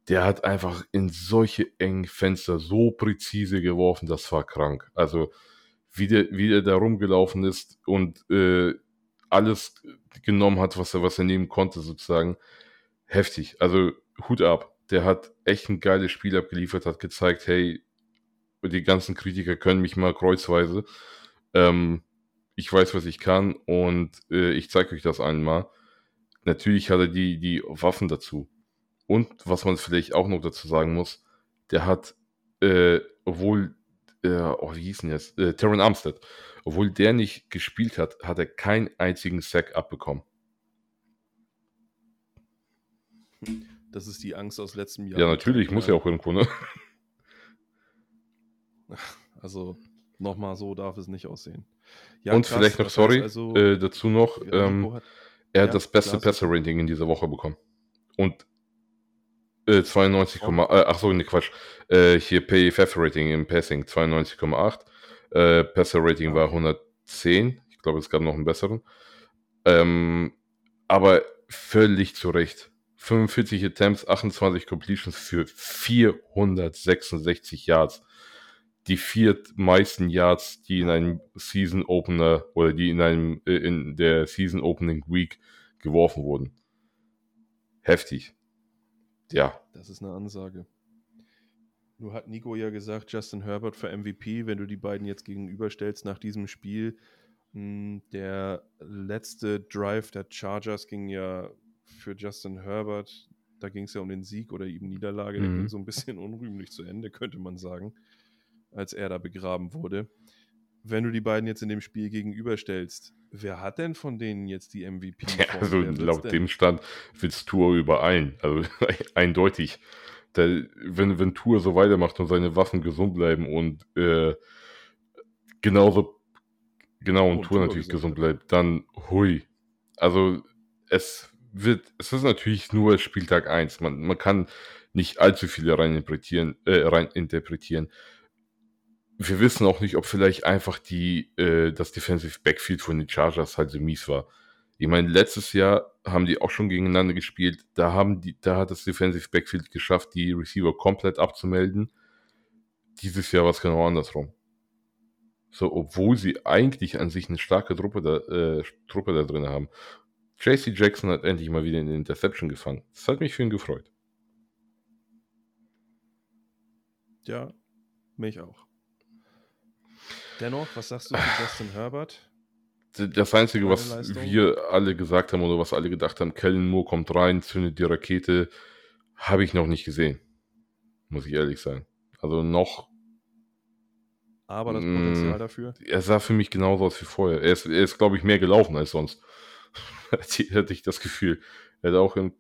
der hat einfach in solche engen Fenster so präzise geworfen, das war krank. Also wie der, wie der da rumgelaufen ist und äh, alles genommen hat, was er, was er nehmen konnte, sozusagen. Heftig. Also Hut ab. Der hat echt ein geiles Spiel abgeliefert, hat gezeigt, hey, die ganzen Kritiker können mich mal kreuzweise. Ähm, ich weiß, was ich kann und äh, ich zeige euch das einmal. Natürlich hat er die, die Waffen dazu. Und was man vielleicht auch noch dazu sagen muss, der hat, äh, obwohl, äh, oh, wie hieß denn jetzt? Äh, Terran Armstead, obwohl der nicht gespielt hat, hat er keinen einzigen Sack abbekommen. Das ist die Angst aus letztem Jahr. Ja, natürlich, muss ja auch irgendwo, ne? (laughs) Also, nochmal so darf es nicht aussehen. Ja, und krass, vielleicht noch, sorry, also, äh, dazu noch, ähm, hat, er hat ja, das beste Passer-Rating in dieser Woche bekommen. Und äh, 92, oh. äh, ach so, ne Quatsch, äh, hier PFF-Rating im Passing 92,8. Äh, Passer-Rating ja. war 110. Ich glaube, es gab noch einen besseren. Ähm, aber völlig zu Recht. 45 Attempts, 28 Completions für 466 Yards die vier meisten Yards, die in einem Season Opener oder die in einem äh, in der Season Opening Week geworfen wurden. Heftig. Ja. Das ist eine Ansage. Nur hat Nico ja gesagt, Justin Herbert für MVP, wenn du die beiden jetzt gegenüberstellst nach diesem Spiel. Hm, der letzte Drive der Chargers ging ja für Justin Herbert, da ging es ja um den Sieg oder eben Niederlage, mhm. der ging so ein bisschen (laughs) unrühmlich zu Ende, könnte man sagen als er da begraben wurde. Wenn du die beiden jetzt in dem Spiel gegenüberstellst, wer hat denn von denen jetzt die MVP? Ja, (laughs) also laut dem Stand willst Tour überein. Also (laughs) eindeutig. Der, wenn, wenn Tour so weitermacht und seine Waffen gesund bleiben und äh, genauso genau und, und Tour natürlich gesund bleibt, dann hui. Also es wird, es ist natürlich nur Spieltag 1. Man, man kann nicht allzu viele rein interpretieren, äh, rein interpretieren wir wissen auch nicht, ob vielleicht einfach die, äh, das Defensive Backfield von den Chargers halt so mies war. Ich meine, letztes Jahr haben die auch schon gegeneinander gespielt. Da haben die, da hat das Defensive Backfield geschafft, die Receiver komplett abzumelden. Dieses Jahr war es genau andersrum. So, obwohl sie eigentlich an sich eine starke Truppe da, äh, Truppe da drin haben. JC Jackson hat endlich mal wieder eine Interception gefangen. Das hat mich für ihn gefreut. Ja, mich auch. Dennoch, was sagst du zu (sighs) Justin Herbert? Das Einzige, was wir alle gesagt haben oder was alle gedacht haben, Kellen Moore kommt rein, zündet die Rakete, habe ich noch nicht gesehen. Muss ich ehrlich sein. Also noch. Aber das Potenzial mm, dafür? Er sah für mich genauso aus wie vorher. Er ist, er ist glaube ich, mehr gelaufen als sonst. (laughs) Hätte ich das Gefühl. Er hat auch in,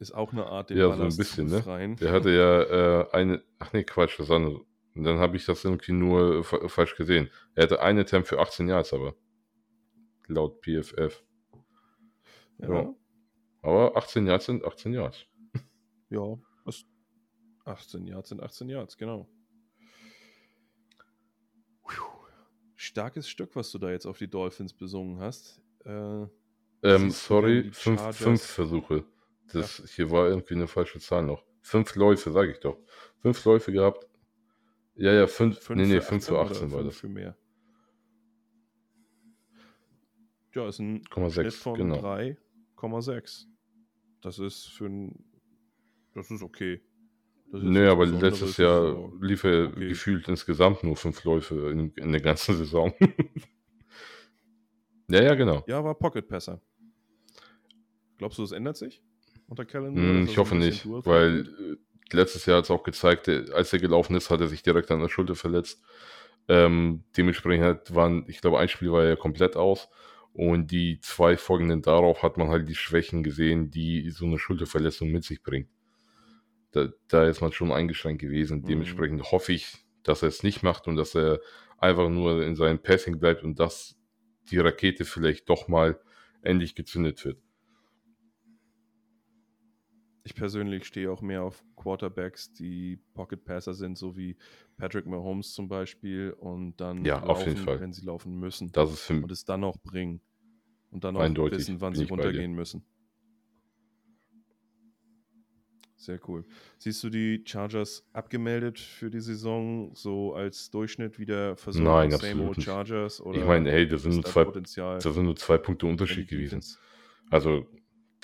ist auch eine Art, den ja, Ballast so ein bisschen, ne? Rein. Der hatte ja äh, eine, ach nee, Quatsch, das war eine, und dann habe ich das irgendwie nur falsch gesehen. Er hatte eine Attempt für 18 Yards, aber laut PFF. Ja. ja. Aber 18 Yards sind 18 Yards. (laughs) Ja, 18 Yards sind 18 Yards, genau. Starkes Stück, was du da jetzt auf die Dolphins besungen hast. Äh, ähm, sorry, fünf, fünf, Versuche. Das, ja. Hier war irgendwie eine falsche Zahl noch. Fünf Läufe, sage ich doch. Fünf Läufe gehabt, ja, ja, 5 5 nee, nee, 5 zu 18 war das. Für mehr. Ja, ist ein 6, Schnitt von genau. 3,6. Das ist für ein. Das ist okay. Das ist nee, aber letztes Jahr so, lief er okay. gefühlt insgesamt nur fünf Läufe in, in der ganzen (laughs) Saison. (laughs) ja, ja, genau. Ja, war Pocket-Passer. Glaubst du, das ändert sich unter Kellen? Mm, ich hoffe nicht, weil letztes Jahr hat es auch gezeigt, als er gelaufen ist, hat er sich direkt an der Schulter verletzt. Ähm, dementsprechend waren, ich glaube, ein Spiel war er komplett aus. Und die zwei folgenden darauf hat man halt die Schwächen gesehen, die so eine Schulterverletzung mit sich bringt. Da, da ist man schon eingeschränkt gewesen. Mhm. Dementsprechend hoffe ich, dass er es nicht macht und dass er einfach nur in seinem Passing bleibt und dass die Rakete vielleicht doch mal endlich gezündet wird ich persönlich stehe auch mehr auf Quarterbacks, die Pocket Passer sind, so wie Patrick Mahomes zum Beispiel, und dann ja, laufen, wenn sie laufen müssen. Das ist und es dann auch bringen. Und dann auch wissen, wann sie runtergehen müssen. Sehr cool. Siehst du die Chargers abgemeldet für die Saison, so als Durchschnitt wieder versucht? Nein, absolut old. Chargers? Ich Oder meine, hey, das sind, nur da zwei, das sind nur zwei Punkte Unterschied gewesen. Also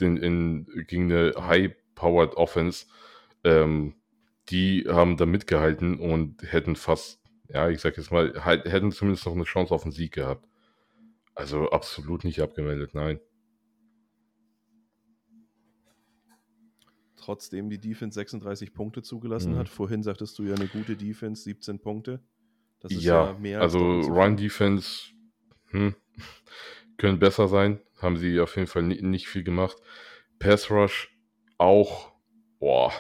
den, in, gegen eine Ja. High-Powered Offense, ähm, die haben da mitgehalten und hätten fast, ja, ich sag jetzt mal, halt, hätten zumindest noch eine Chance auf einen Sieg gehabt. Also absolut nicht abgemeldet, nein. Trotzdem die Defense 36 Punkte zugelassen Mhm. hat. Vorhin sagtest du ja eine gute Defense, 17 Punkte. Das ist Ja, ja, mehr als also. Run-Defense hm, (laughs) können besser sein. Haben sie auf jeden Fall ni nicht viel gemacht. Pass Rush auch, boah,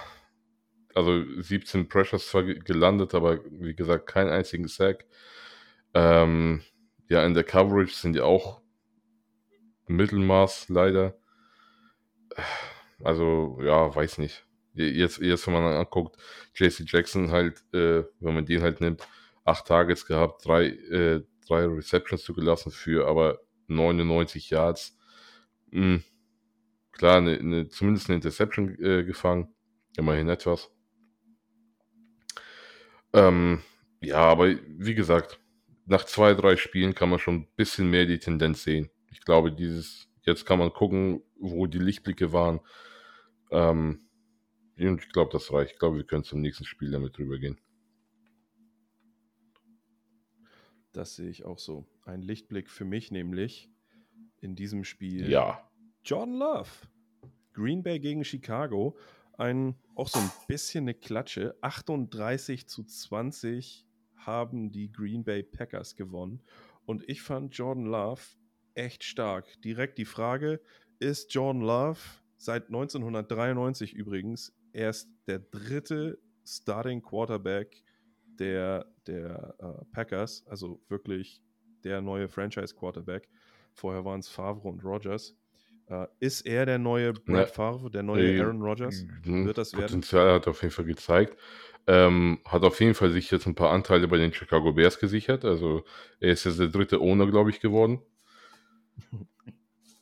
also 17 Pressures zwar ge- gelandet, aber wie gesagt, keinen einzigen Sack. Ähm, ja, in der Coverage sind die auch Mittelmaß leider. Also, ja, weiß nicht. Jetzt, jetzt wenn man anguckt, JC Jackson halt, äh, wenn man den halt nimmt, acht Targets gehabt, drei, äh, drei Receptions zugelassen für aber 99 Yards. Hm, klar, eine, eine, zumindest eine Interception äh, gefangen. Immerhin etwas. Ähm, ja, aber wie gesagt, nach zwei, drei Spielen kann man schon ein bisschen mehr die Tendenz sehen. Ich glaube, dieses, jetzt kann man gucken, wo die Lichtblicke waren. Ähm, und ich glaube, das reicht. Ich glaube, wir können zum nächsten Spiel damit drüber gehen. Das sehe ich auch so. Ein Lichtblick für mich nämlich in diesem Spiel. Ja. Jordan Love. Green Bay gegen Chicago. Ein, auch so ein bisschen eine Klatsche. 38 zu 20 haben die Green Bay Packers gewonnen. Und ich fand Jordan Love echt stark. Direkt die Frage, ist Jordan Love seit 1993 übrigens erst der dritte Starting Quarterback der, der äh, Packers, also wirklich der neue Franchise Quarterback. Vorher waren es Favre und Rogers. Äh, ist er der neue Brett Ja. Favre, der neue Äh, Aaron Rodgers? hm, Wird das werden? Potenzial hat er auf jeden Fall gezeigt. Ähm, hat auf jeden Fall sich jetzt ein paar Anteile bei den Chicago Bears gesichert. Also er ist jetzt der dritte Owner, glaube ich, geworden.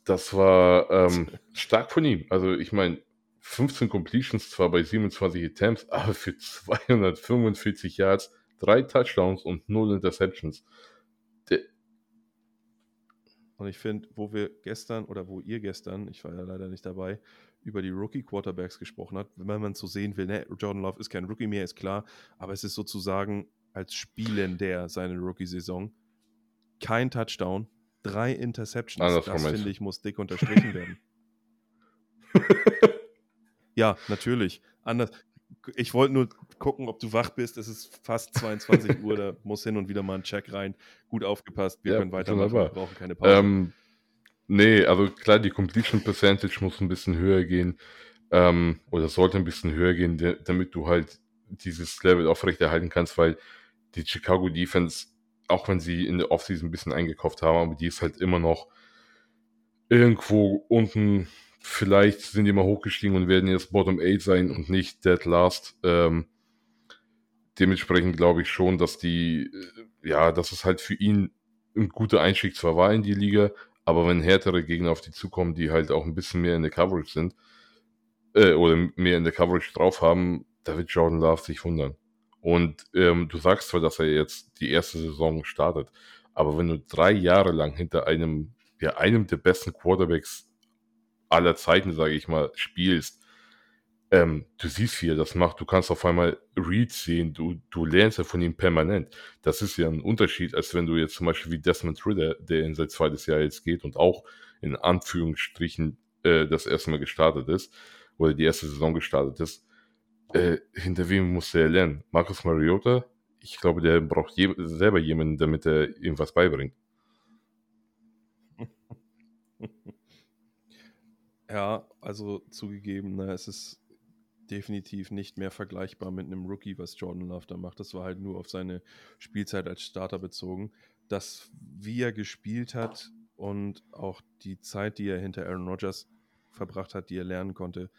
Das war ähm, stark von ihm. Also ich meine, 15 Completions zwar bei 27 Attempts, (laughs) aber für 245 Yards, drei Touchdowns und null Interceptions. Und ich finde, wo wir gestern oder wo ihr gestern, ich war ja leider nicht dabei, über die Rookie-Quarterbacks gesprochen hat, wenn man so sehen will, ne, Jordan Love ist kein Rookie mehr, ist klar, aber es ist sozusagen als Spielender seine Rookie-Saison kein Touchdown, drei Interceptions. Andersrum das finde ich muss dick unterstrichen werden. (laughs) Ja, natürlich. Anders. Ich wollte nur gucken, ob du wach bist. Es ist fast 22 Uhr, da (laughs) muss hin und wieder mal ein Check rein. Gut aufgepasst, wir Ja, können weitermachen, wir brauchen keine Pause. Ähm, nee, also klar, die Completion Percentage muss ein bisschen höher gehen. Ähm, oder sollte ein bisschen höher gehen, damit du halt dieses Level aufrechterhalten kannst, weil die Chicago Defense, auch wenn sie in der Offseason ein bisschen eingekauft haben, aber die ist halt immer noch irgendwo unten. Vielleicht sind die mal hochgestiegen und werden jetzt Bottom 8 sein und nicht Dead Last. Ähm, dementsprechend glaube ich schon, dass die, äh, ja, dass es halt für ihn ein guter Einstieg zwar war in die Liga, aber wenn härtere Gegner auf die zukommen, die halt auch ein bisschen mehr in der Coverage sind, äh, oder mehr in der Coverage drauf haben, da wird Jordan Love sich wundern. Und ähm, du sagst zwar, dass er jetzt die erste Saison startet, aber wenn du drei Jahre lang hinter einem, ja, einem der besten Quarterbacks aller Zeiten, sage ich mal, spielst, ähm, du siehst, wie er das macht. Du kannst auf einmal Reads sehen, du, du lernst ja von ihm permanent. Das ist ja ein Unterschied, als wenn du jetzt zum Beispiel wie Desmond Ritter, der in sein zweites Jahr jetzt geht und auch in Anführungsstrichen äh, das erste Mal gestartet ist oder die erste Saison gestartet ist. Äh, hinter wem musste er lernen? Marcus Mariota? Ich glaube, der braucht je selber jemanden, damit er ihm was beibringt. (laughs) Ja, also zugegeben, ne, es ist definitiv nicht mehr vergleichbar mit einem Rookie, was Jordan Love da macht. Das war halt nur auf seine Spielzeit als Starter bezogen. Das, wie er gespielt hat und auch die Zeit, die er hinter Aaron Rodgers verbracht hat, die er lernen konnte,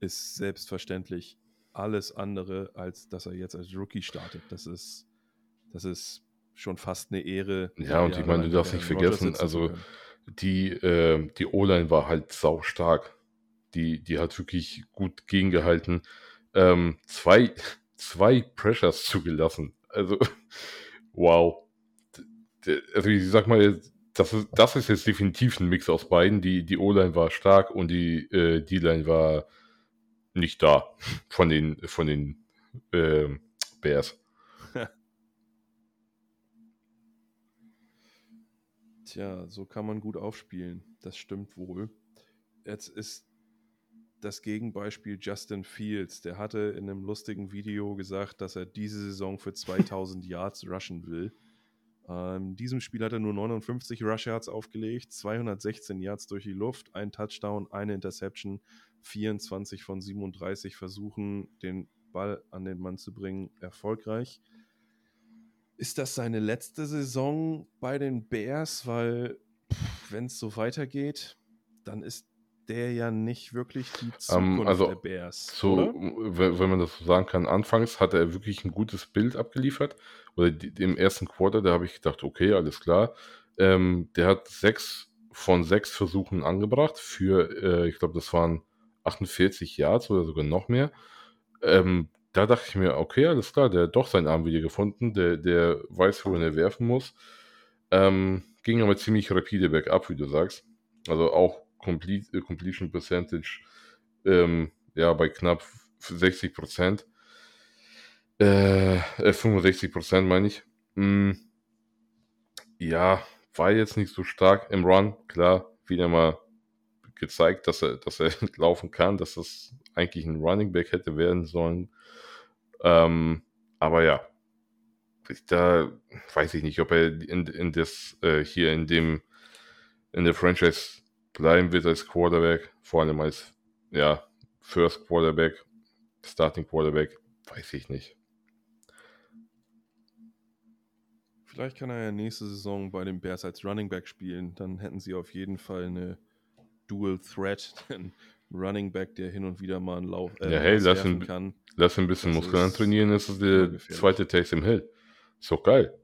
ist selbstverständlich alles andere, als dass er jetzt als Rookie startet. Das ist, das ist schon fast eine Ehre. Ja, und ich meine, du darfst nicht vergessen, also können. Die, äh, die O-Line war halt sau stark. die, die hat wirklich gut gegengehalten. Ähm, zwei, (laughs) zwei Pressures zugelassen. Also, (laughs) wow. Also, ich sag mal, das ist, das ist jetzt definitiv ein Mix aus beiden. Die, die O-Line war stark und die äh, D-Line war nicht da (laughs) von den, von den äh, Bears. Tja, so kann man gut aufspielen. Das stimmt wohl. Jetzt ist das Gegenbeispiel Justin Fields. Der hatte in einem lustigen Video gesagt, dass er diese Saison für 2000 Yards rushen will. Ähm, in diesem Spiel hat er nur 59 Rush Yards aufgelegt, 216 Yards durch die Luft, ein Touchdown, eine Interception, 24 von 37 Versuchen, den Ball an den Mann zu bringen, erfolgreich. Ist das seine letzte Saison bei den Bears? Weil, wenn es so weitergeht, dann ist der ja nicht wirklich die Ähm, Zukunft also, der Bears. so, oder? wenn wenn man das so sagen kann, anfangs hatte er wirklich ein gutes Bild abgeliefert. Oder die, im ersten Quarter, da habe ich gedacht, okay, alles klar. Ähm, der hat sechs von sechs Versuchen angebracht für, äh, ich glaube, das waren 48 Yards oder sogar noch mehr. Ähm, da dachte ich mir, okay, alles klar, der hat doch seinen Arm wieder gefunden, der, der weiß, wohin er werfen muss. Ähm, ging aber ziemlich rapide bergab, wie du sagst. Also auch Complete, äh, Completion Percentage ähm, ja, bei knapp 60 Prozent. Äh, äh, 65 Prozent meine ich. Mm, ja, war jetzt nicht so stark im Run. Klar, wieder mal gezeigt, dass er, dass er (laughs) laufen kann, dass das eigentlich ein Running Back hätte werden sollen. Ähm, aber ja, da weiß ich nicht, ob er in, in das äh, hier in dem in der Franchise bleiben wird als Quarterback, vor allem als ja, First Quarterback, Starting Quarterback, weiß ich nicht. Vielleicht kann er ja nächste Saison bei den Bears als Running Back spielen. Dann hätten sie auf jeden Fall eine Dual Threat, (laughs) einen Running Back, der hin und wieder mal einen Lauf äh, Ja, hey, lass ihn- kann. Lass ihn ein bisschen Das Muskeln ist trainieren, ist es immer der zweite Taysom Hill. Ist doch geil.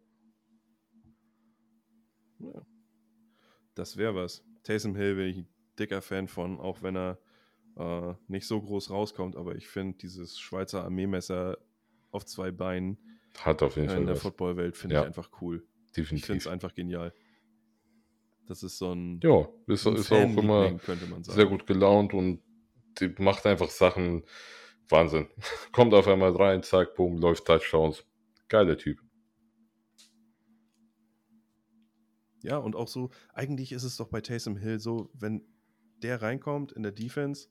Das wäre was. Taysom Hill bin ich ein dicker Fan von, auch wenn er äh, nicht so groß rauskommt. Aber ich finde dieses Schweizer Armeemesser auf zwei Beinen Hat auf jeden äh, Fall in der was. Finde Ja. ich einfach cool. Ich finde es Definitiv. einfach genial. Das ist so ein, Ja, ist, ein ist auch immer Fanliebling, könnte man sagen. sehr gut gelaunt und die macht einfach Sachen Wahnsinn. (laughs) Kommt auf einmal rein, zack, boom, läuft Touchdowns. Geiler Typ. Ja, und auch so, eigentlich ist es doch bei Taysom Hill so, wenn der reinkommt in der Defense,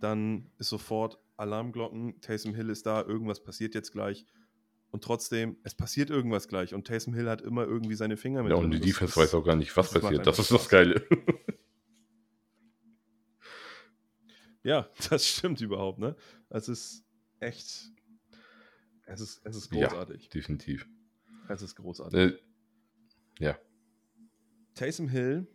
dann ist sofort Alarmglocken, Taysom Hill ist da, irgendwas passiert jetzt gleich. Und trotzdem, es passiert irgendwas gleich. Und Taysom Hill hat immer irgendwie seine Finger mit Ja, und die Defense ist- weiß auch gar nicht, was das passiert. Das ist das Geile. (laughs) Ja, das stimmt überhaupt, ne? Es ist echt, es ist, es ist Ja. großartig. Definitiv. Es ist großartig. Äh, ja, Taysom Hill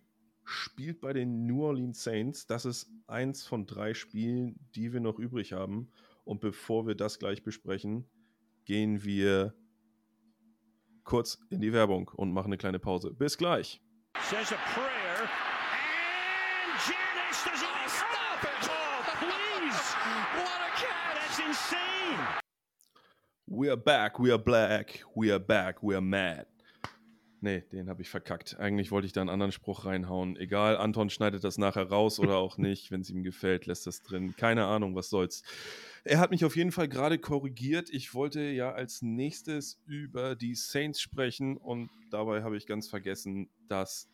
spielt bei den New Orleans Saints. Das ist eins von drei Spielen, die wir noch übrig haben. Und bevor wir das gleich besprechen, gehen wir kurz in die Werbung und machen eine kleine Pause. Bis gleich. says a prayer, and Janice does he stop it? Oh, please! what a catch! That's insane! We are back, we are black, we are back, we are mad. Nee, den habe ich verkackt. Eigentlich wollte ich da einen anderen Spruch reinhauen. Egal, Anton schneidet das nachher raus oder auch nicht. Wenn es ihm gefällt, lässt das drin. Keine Ahnung, was soll's. Er hat mich auf jeden Fall gerade korrigiert. Ich wollte ja als nächstes über die Saints sprechen und dabei habe ich ganz vergessen, dass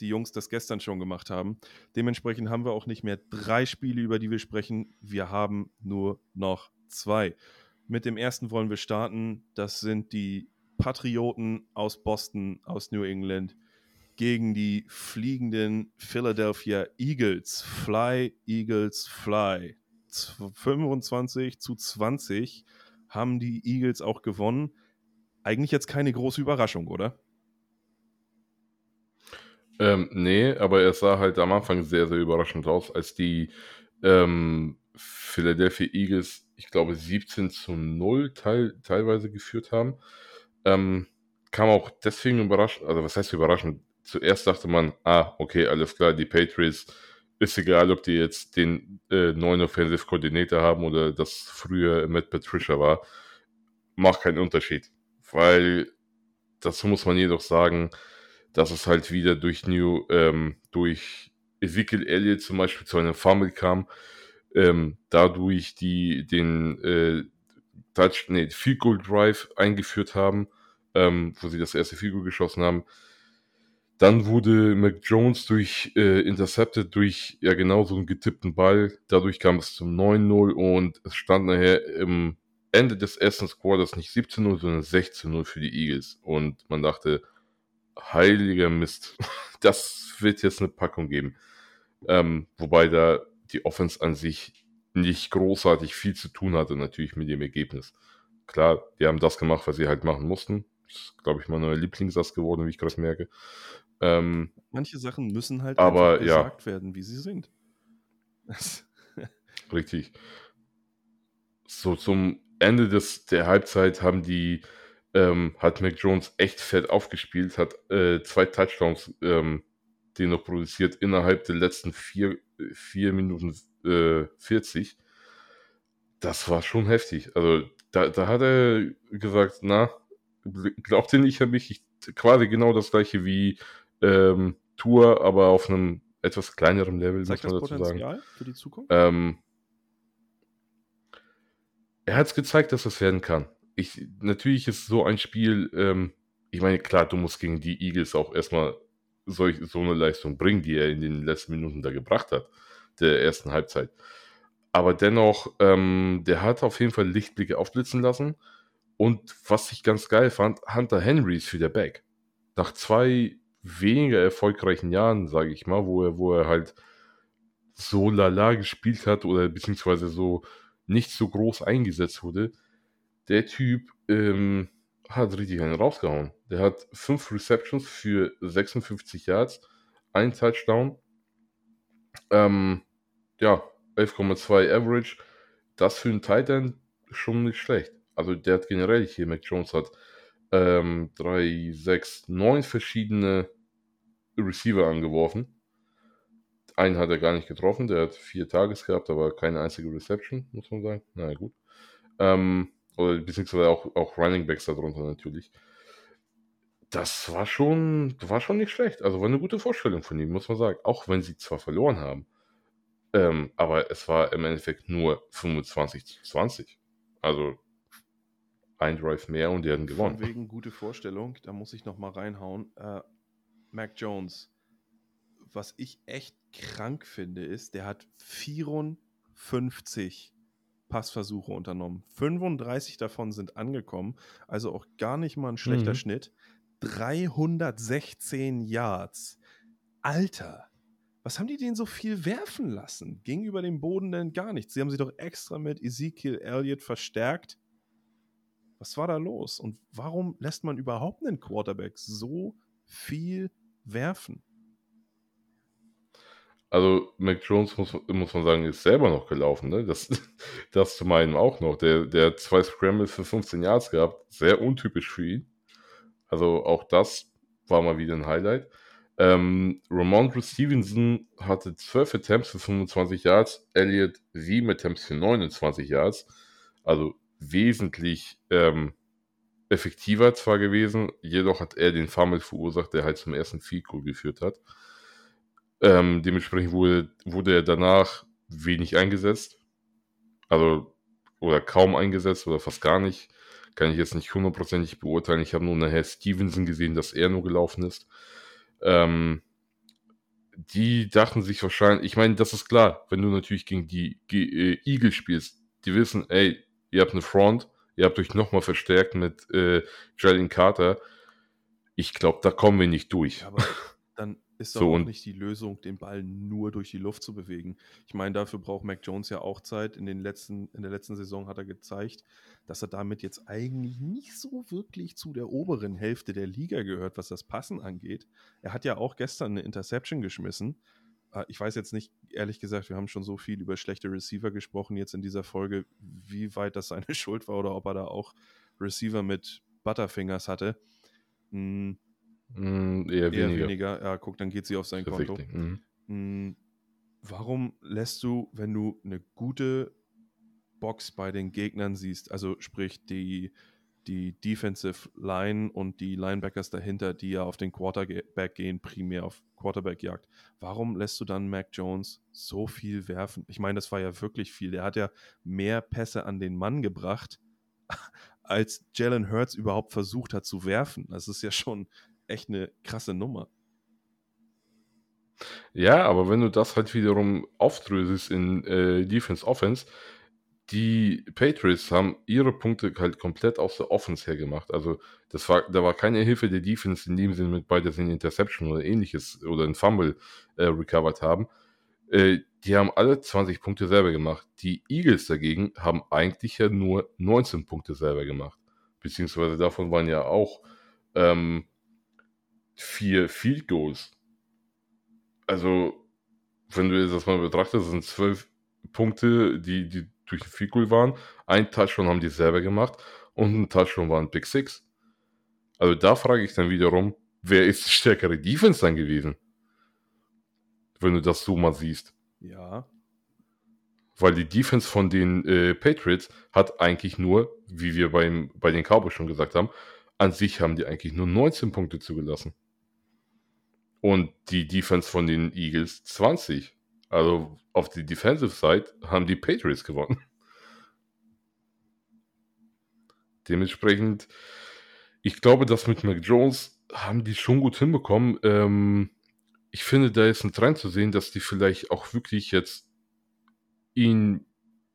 die Jungs das gestern schon gemacht haben. Dementsprechend haben wir auch nicht mehr drei Spiele, über die wir sprechen. Wir haben nur noch zwei. Mit dem ersten wollen wir starten. Das sind die Patrioten aus Boston, aus New England, gegen die fliegenden Philadelphia Eagles. Fly, Eagles, fly. Z- 25 zu 20 haben die Eagles auch gewonnen. Eigentlich jetzt keine große Überraschung, oder? Ähm, nee, aber er sah halt am Anfang sehr, sehr überraschend aus, als die ähm, Philadelphia Eagles, ich glaube, 17 zu 0 teil, teilweise geführt haben. Ähm, kam auch deswegen überraschend, also was heißt überraschend? Zuerst dachte man, ah, okay, alles klar, die Patriots ist egal, ob die jetzt den äh, neuen Offensive Coordinator haben oder das früher Matt Patricia war, macht keinen Unterschied. Weil, dazu muss man jedoch sagen, dass es halt wieder durch New, ähm, durch Ezekiel Elliott zum Beispiel zu einem Fumble kam, ähm, dadurch die den äh, Touch, nee, Field Goal Drive eingeführt haben, ähm, wo sie das erste Field Goal geschossen haben. Dann wurde Mac Jones durch äh, intercepted durch ja genau so einen getippten Ball. Dadurch kam es zum 9-0 und es stand nachher im Ende des ersten Quarters nicht 17-0, sondern 16-0 für die Eagles. Und man dachte, heiliger Mist, (laughs) das wird jetzt eine Packung geben. Ähm, wobei da die Offense an sich nicht großartig viel zu tun hatte, natürlich mit dem Ergebnis. Klar, die haben das gemacht, was sie halt machen mussten. Das ist, glaube ich, mein neuer Lieblingssatz geworden, wie ich gerade merke. Ähm, Manche Sachen müssen halt aber, ja. gesagt werden, wie sie sind. (laughs) Richtig. So zum Ende des, der Halbzeit haben die, ähm, hat Mac Jones echt fett aufgespielt, hat äh, zwei Touchdowns ähm, den noch produziert innerhalb der letzten vier, vier Minuten äh, 40. Das war schon heftig. Also da, da hat er gesagt, na, glaubt ihr nicht an mich? Ich, quasi genau das gleiche wie ähm, Tour, aber auf einem etwas kleineren Level, Zeigt muss das man dazu sagen. Potenzial für die Zukunft? Ähm, er hat es gezeigt, dass es werden kann. Ich, natürlich ist so ein Spiel, ähm, ich meine, klar, du musst gegen die Eagles auch erstmal solch, so eine Leistung bringen, die er in den letzten Minuten da gebracht hat, der ersten Halbzeit. Aber dennoch, ähm, der hat auf jeden Fall Lichtblicke aufblitzen lassen. Und was ich ganz geil fand, Hunter Henry ist wieder back. Nach zwei weniger erfolgreichen Jahren, sage ich mal, wo er, wo er halt so lala gespielt hat oder beziehungsweise so nicht so groß eingesetzt wurde, der Typ ähm, hat richtig einen rausgehauen. Der hat fünf Receptions für 56 Yards, ein Touchdown, ähm, ja, 11,2 Average. Das für einen Tight End schon nicht schlecht. Also der hat generell hier, Mac Jones hat ähm, drei, sechs, neun verschiedene Receiver angeworfen. Einen hat er gar nicht getroffen, der hat vier Tages gehabt, aber keine einzige Reception, muss man sagen. Na ja, gut. Ähm, oder beziehungsweise auch, auch Running Backs darunter natürlich. Das war schon, war schon nicht schlecht. Also war eine gute Vorstellung von ihm, muss man sagen. Auch wenn sie zwar verloren haben. Ähm, aber es war im Endeffekt nur 25 zu 20. Also ein Drive mehr und die hatten Von gewonnen. wegen gute Vorstellung, da muss ich noch mal reinhauen. Äh, Mac Jones, was ich echt krank finde, ist, der hat 54 Passversuche unternommen. 35 davon sind angekommen, also auch gar nicht mal ein schlechter Mhm. Schnitt. 316 Yards. Alter, was haben die den so viel werfen lassen? Gegenüber dem Boden denn gar nichts. Sie haben sie doch extra mit Ezekiel Elliott verstärkt. Was war da los? Und warum lässt man überhaupt einen Quarterback so viel werfen? Also Mac Jones muss, muss man sagen, ist selber noch gelaufen. Ne? Das, (laughs) das zu meinen auch noch. Der, der hat zwei Scrambles für 15 Yards gehabt. Sehr untypisch für ihn. Also auch das war mal wieder ein Highlight. Ähm, Ramondre Stevenson hatte 12 Attempts für 25 Yards. Elliott 7 Attempts für 29 Yards. Also wesentlich ähm, effektiver zwar gewesen, jedoch hat er den Fumble verursacht, der halt zum ersten Field Goal geführt hat. Ähm, dementsprechend wurde, wurde er danach wenig eingesetzt. Also, oder kaum eingesetzt oder fast gar nicht. Kann ich jetzt nicht hundertprozentig beurteilen. Ich habe nur nachher Stevenson gesehen, dass er nur gelaufen ist. Ähm, die dachten sich wahrscheinlich, ich meine, das ist klar, wenn du natürlich gegen die Ge- äh, Eagles spielst, die wissen, ey, ihr habt eine Front, ihr habt euch nochmal verstärkt mit äh, Jalen Carter. Ich glaube, da kommen wir nicht durch. Aber dann ist doch So, auch nicht die Lösung, den Ball nur durch die Luft zu bewegen. Ich meine, dafür braucht Mac Jones ja auch Zeit. In, den letzten, in der letzten Saison hat er gezeigt, dass er damit jetzt eigentlich nicht so wirklich zu der oberen Hälfte der Liga gehört, was das Passen angeht. Er hat ja auch gestern eine Interception geschmissen. Äh, Ich weiß jetzt nicht, ehrlich gesagt, wir haben schon so viel über schlechte Receiver gesprochen jetzt in dieser Folge, wie weit das seine (laughs) Schuld war oder ob er da auch Receiver mit Butterfingers hatte. Hm, Mm, eher Eher weniger. weniger. Ja, guck, dann geht sie auf sein Konto. Mhm. Mm, warum lässt du, wenn du eine gute Box bei den Gegnern siehst, also sprich die, die Defensive Line und die Linebackers dahinter, die ja auf den Quarterback gehen, primär auf Quarterback-Jagd, warum lässt du dann Mac Jones so viel werfen? Ich meine, das war ja wirklich viel. Der hat ja mehr Pässe an den Mann gebracht, (laughs) als Jalen Hurts überhaupt versucht hat zu werfen. Das ist ja schon echt eine krasse Nummer. Ja, aber wenn du das halt wiederum aufdröselst in äh, Defense Offense, die Patriots haben ihre Punkte halt komplett aus der Offense her gemacht. Also das war, da war keine Hilfe der Defense in dem Sinne mit bei der Interception oder ähnliches oder ein Fumble äh, recovered haben. Äh, die haben alle 20 Punkte selber gemacht. Die Eagles dagegen haben eigentlich ja nur 19 Punkte selber gemacht. Beziehungsweise davon waren ja auch ähm, vier Field Goals. Also, wenn du das mal betrachtest, sind zwölf Punkte, die, die durch den Field Goal waren. Ein Touchdown haben die selber gemacht und ein Touchdown war ein Big Six. Also da frage ich dann wiederum, wer ist die stärkere Defense dann gewesen? Wenn du das so mal siehst. Ja. Weil die Defense von den äh, Patriots hat eigentlich nur, wie wir beim, bei den Cowboys schon gesagt haben, an sich haben die eigentlich nur 19 Punkte zugelassen. Und die Defense von den Eagles 20. Also auf die Defensive Side haben die Patriots gewonnen. Dementsprechend, ich glaube, das mit Mac Jones haben die schon gut hinbekommen. Ähm, ich finde, da ist ein Trend zu sehen, dass die vielleicht auch wirklich jetzt ihn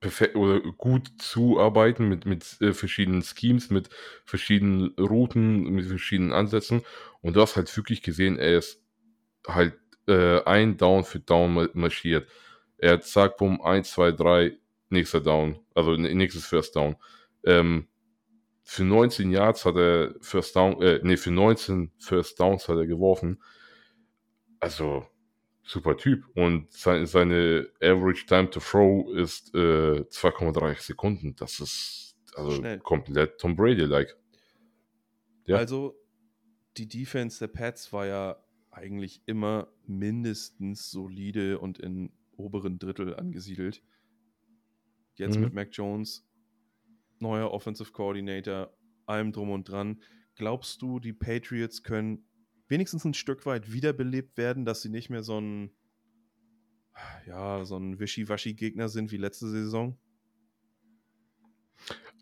perfekt oder gut zuarbeiten mit, mit äh, verschiedenen Schemes, mit verschiedenen Routen, mit verschiedenen Ansätzen. Und du hast halt wirklich gesehen, er ist halt äh, ein Down für Down marschiert. Er hat zack, bumm, 1, 2, 3, nächster Down, also nächstes First Down. Ähm, für 19 Yards hat er First Down, äh, nee, für 19 First Downs hat er geworfen. Also, super Typ. Und seine, seine Average Time to Throw ist äh, 2,3 Sekunden. Das ist also Schnell. komplett Tom Brady-like. Ja. Also, die Defense der Pats war ja eigentlich immer mindestens solide und in oberen Drittel angesiedelt. Jetzt mhm. mit Mac Jones, neuer Offensive Coordinator, allem drum und dran. Glaubst du, die Patriots können wenigstens ein Stück weit wiederbelebt werden, dass sie nicht mehr so ein, ja, so ein Wischiwaschi-Gegner sind wie letzte Saison?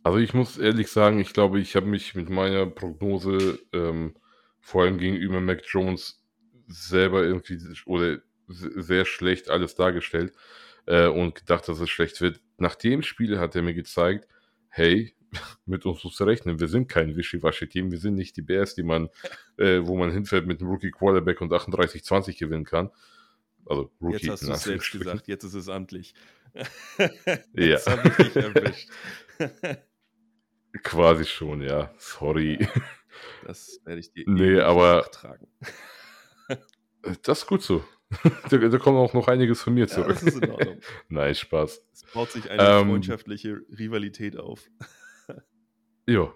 Also ich muss ehrlich sagen, ich glaube, ich habe mich mit meiner Prognose ähm, vor allem gegenüber Mac Jones selber irgendwie oder sehr schlecht alles dargestellt äh, und gedacht, dass es schlecht wird. Nach dem Spiel hat er mir gezeigt, hey, (laughs) mit uns musst du rechnen. Wir sind kein Wischiwaschi-Team. Wir sind nicht die Bears, die man, (laughs) äh, wo man hinfährt mit einem Rookie-Quarterback und 38-20 gewinnen kann. Also Rookie. Jetzt hast du es selbst gesagt, jetzt ist es amtlich. (laughs) ja. Quasi schon, ja. Sorry. Das werde ich dir nee, aber tragen. Das ist gut so. (laughs) da, da, kommt auch noch einiges von mir zurück. Ja, das ist in Ordnung. (laughs) Nein, Spaß. Es baut sich eine ähm, freundschaftliche Rivalität auf. (laughs) ja,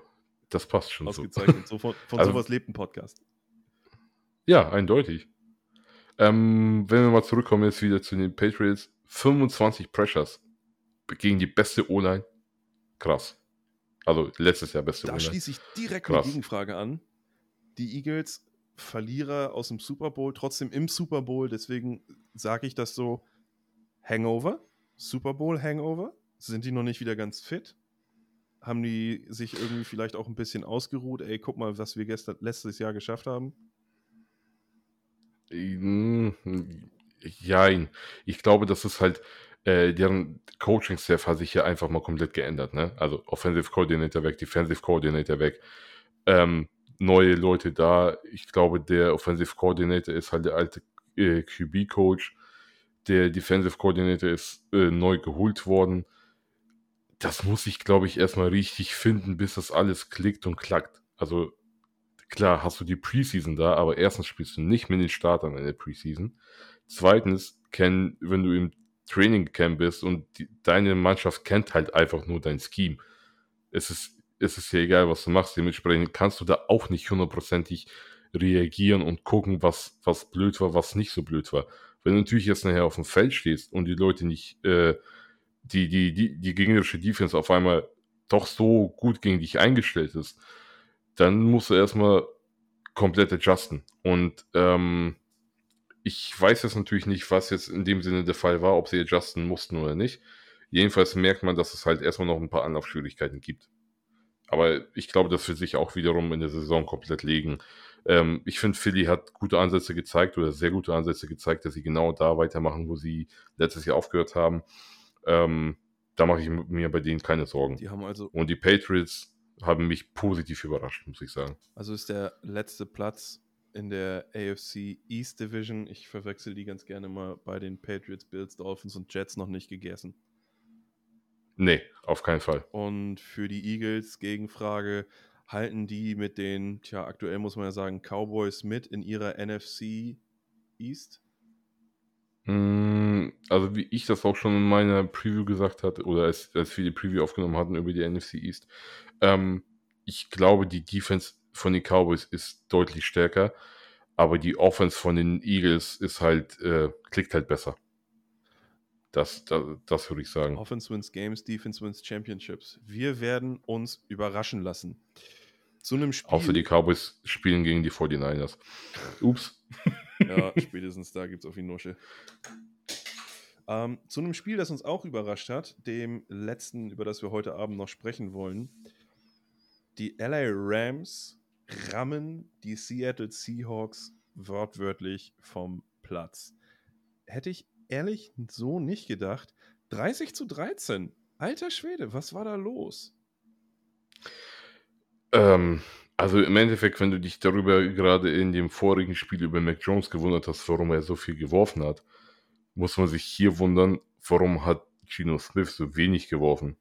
das passt schon Ausgezeichnet. so. von, von also, sowas lebt ein Podcast. Ja, eindeutig. Ähm, wenn wir mal zurückkommen jetzt wieder zu den Patriots. 25 Pressures gegen die beste O-Line. Krass. Also letztes Jahr beste O-Line. Da schließe ich direkt Krass. eine Gegenfrage an. Die Eagles Verlierer aus dem Super Bowl, trotzdem im Super Bowl. Deswegen sage ich das so: Hangover, Super Bowl Hangover. Sind die noch nicht wieder ganz fit? Haben die sich irgendwie vielleicht auch ein bisschen ausgeruht? Ey, guck mal, was wir gestern, letztes Jahr geschafft haben. Jein. Ich glaube, das ist halt, äh, deren Coaching-Staff hat sich ja einfach mal komplett geändert. Ne? Also Offensive Coordinator weg, Defensive Coordinator weg. Ähm, neue Leute da. Ich glaube, der Offensive Coordinator ist halt der alte äh, QB-Coach. Der Defensive Coordinator ist äh, neu geholt worden. Das muss ich, glaube ich, erstmal richtig finden, bis das alles klickt und klackt. Also klar hast du die Preseason da, aber erstens spielst du nicht mit den Startern in der Preseason. Zweitens, kenn, wenn du im Training Camp bist und die, deine Mannschaft kennt halt einfach nur dein Scheme. Es ist ist es ja egal, was du machst. Dementsprechend kannst du da auch nicht hundertprozentig reagieren und gucken, was, was blöd war, was nicht so blöd war. Wenn du natürlich jetzt nachher auf dem Feld stehst und die Leute nicht, äh, die, die, die, die gegnerische Defense auf einmal doch so gut gegen dich eingestellt ist, dann musst du erstmal komplett adjusten. Und ähm, ich weiß jetzt natürlich nicht, was jetzt in dem Sinne der Fall war, ob sie adjusten mussten oder nicht. Jedenfalls merkt man, dass es halt erstmal noch ein paar Anlaufschwierigkeiten gibt. Aber ich glaube, das wird sich auch wiederum in der Saison komplett legen. Ähm, ich finde, Philly hat gute Ansätze gezeigt oder sehr gute Ansätze gezeigt, dass sie genau da weitermachen, wo sie letztes Jahr aufgehört haben. Ähm, da mache ich mir bei denen keine Sorgen. Die haben also, Und die Patriots haben mich positiv überrascht, muss ich sagen. also ist der letzte Platz in der AFC East Division. Ich verwechsel die ganz gerne mal bei den Patriots, Bills, Dolphins und Jets noch nicht gegessen. Nee, auf keinen Fall. Und für die Eagles, Gegenfrage, halten die mit den, tja, aktuell muss man ja sagen, Cowboys mit in ihrer NFC East? Mm, Also wie ich das auch schon in meiner Preview gesagt hatte, oder als, als wir die Preview aufgenommen hatten über die NFC East, ähm, ich glaube, die Defense von den Cowboys ist deutlich stärker, aber die Offense von den Eagles ist halt, äh, klickt halt besser. Das, das, das würde ich sagen. Offense wins Games, Defense wins Championships. Wir werden uns überraschen lassen. Zu einem Spiel. Außer die Cowboys spielen gegen die 49ers. Ups. Ja, spätestens da gibt es auf die Nusche. Ähm, zu einem Spiel, das uns auch überrascht hat, dem letzten, über das wir heute Abend noch sprechen wollen. Die LA Rams rammen die Seattle Seahawks wortwörtlich vom Platz. Hätte ich ehrlich so nicht gedacht. 30 zu 13. Alter Schwede, was war da los? Ähm, also im Endeffekt, wenn du dich darüber gerade in dem vorigen Spiel über Mac Jones gewundert hast, warum er so viel geworfen hat, muss man sich hier wundern, warum hat Geno Smith so wenig geworfen.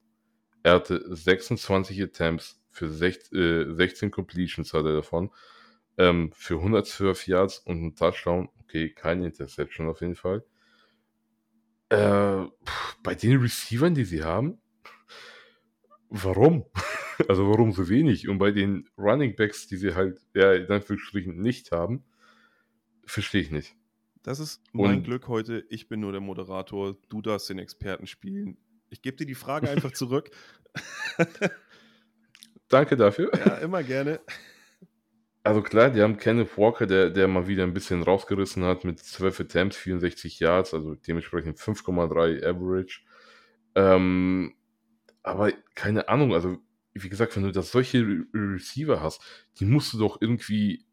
Er hatte 26 Attempts für sech- äh, 16 Completions hat er davon, ähm, für 112 Yards und einen Touchdown. Okay, keine Interception auf jeden Fall. Äh, bei den Receivern, die sie haben, warum? (laughs) Also warum so wenig? Und bei den Running Backs, die sie halt, ja, in Anführungsstrichen nicht haben, verstehe ich nicht. Das ist mein Und- Glück heute. Ich bin nur der Moderator. Du darfst den Experten spielen. Ich gebe dir die Frage (laughs) einfach zurück. Danke dafür. ja, immer gerne. (laughs) Also klar, die haben Kenneth Walker, der, der mal wieder ein bisschen rausgerissen hat mit 12 Attempts, 64 Yards, also dementsprechend 5,3 Average. Ähm, aber keine Ahnung, also wie gesagt, wenn du das solche Re Receiver hast, die musst du doch irgendwie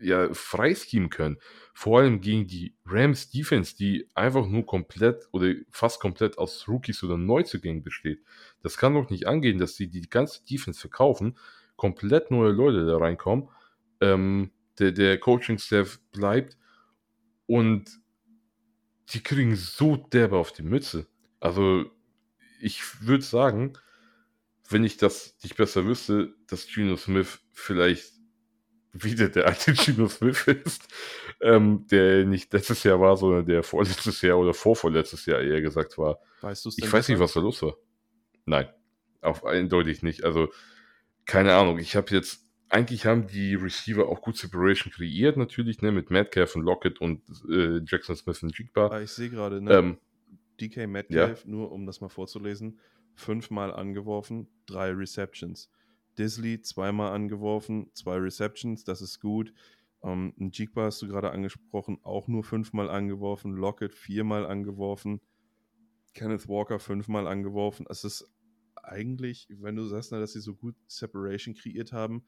ja, freischemen können. Vor allem gegen die Rams Defense, die einfach nur komplett oder fast komplett aus Rookies oder Neuzugängen besteht. Das kann doch nicht angehen, dass sie die ganze Defense verkaufen, komplett neue Leute da reinkommen, ähm, der, der Coaching-Staff bleibt und die kriegen so derbe auf die Mütze. Also ich würde sagen, wenn ich das nicht besser wüsste, dass Geno Smith vielleicht wieder der alte (laughs) Geno Smith ist, ähm, der nicht letztes Jahr war, sondern der vorletztes Jahr oder vorvorletztes Jahr eher gesagt war. Weißt du Ich weiß nicht, was da los war. Nein, auf eindeutig nicht. Also keine Ahnung. Ich habe jetzt eigentlich haben die Receiver auch gut Separation kreiert natürlich, ne, mit Metcalf und Lockett und äh, Jackson Smith und Jigba. Ah, ich sehe gerade, ne? Ähm, DK Metcalf, nur um das mal vorzulesen, fünfmal angeworfen, drei Receptions. Disley zweimal angeworfen, zwei Receptions, das ist gut. Ähm, ein Jigba hast du gerade angesprochen, auch nur fünfmal angeworfen. Lockett viermal angeworfen. Kenneth Walker fünfmal angeworfen. Es ist eigentlich, wenn du sagst, na, dass sie so gut Separation kreiert haben,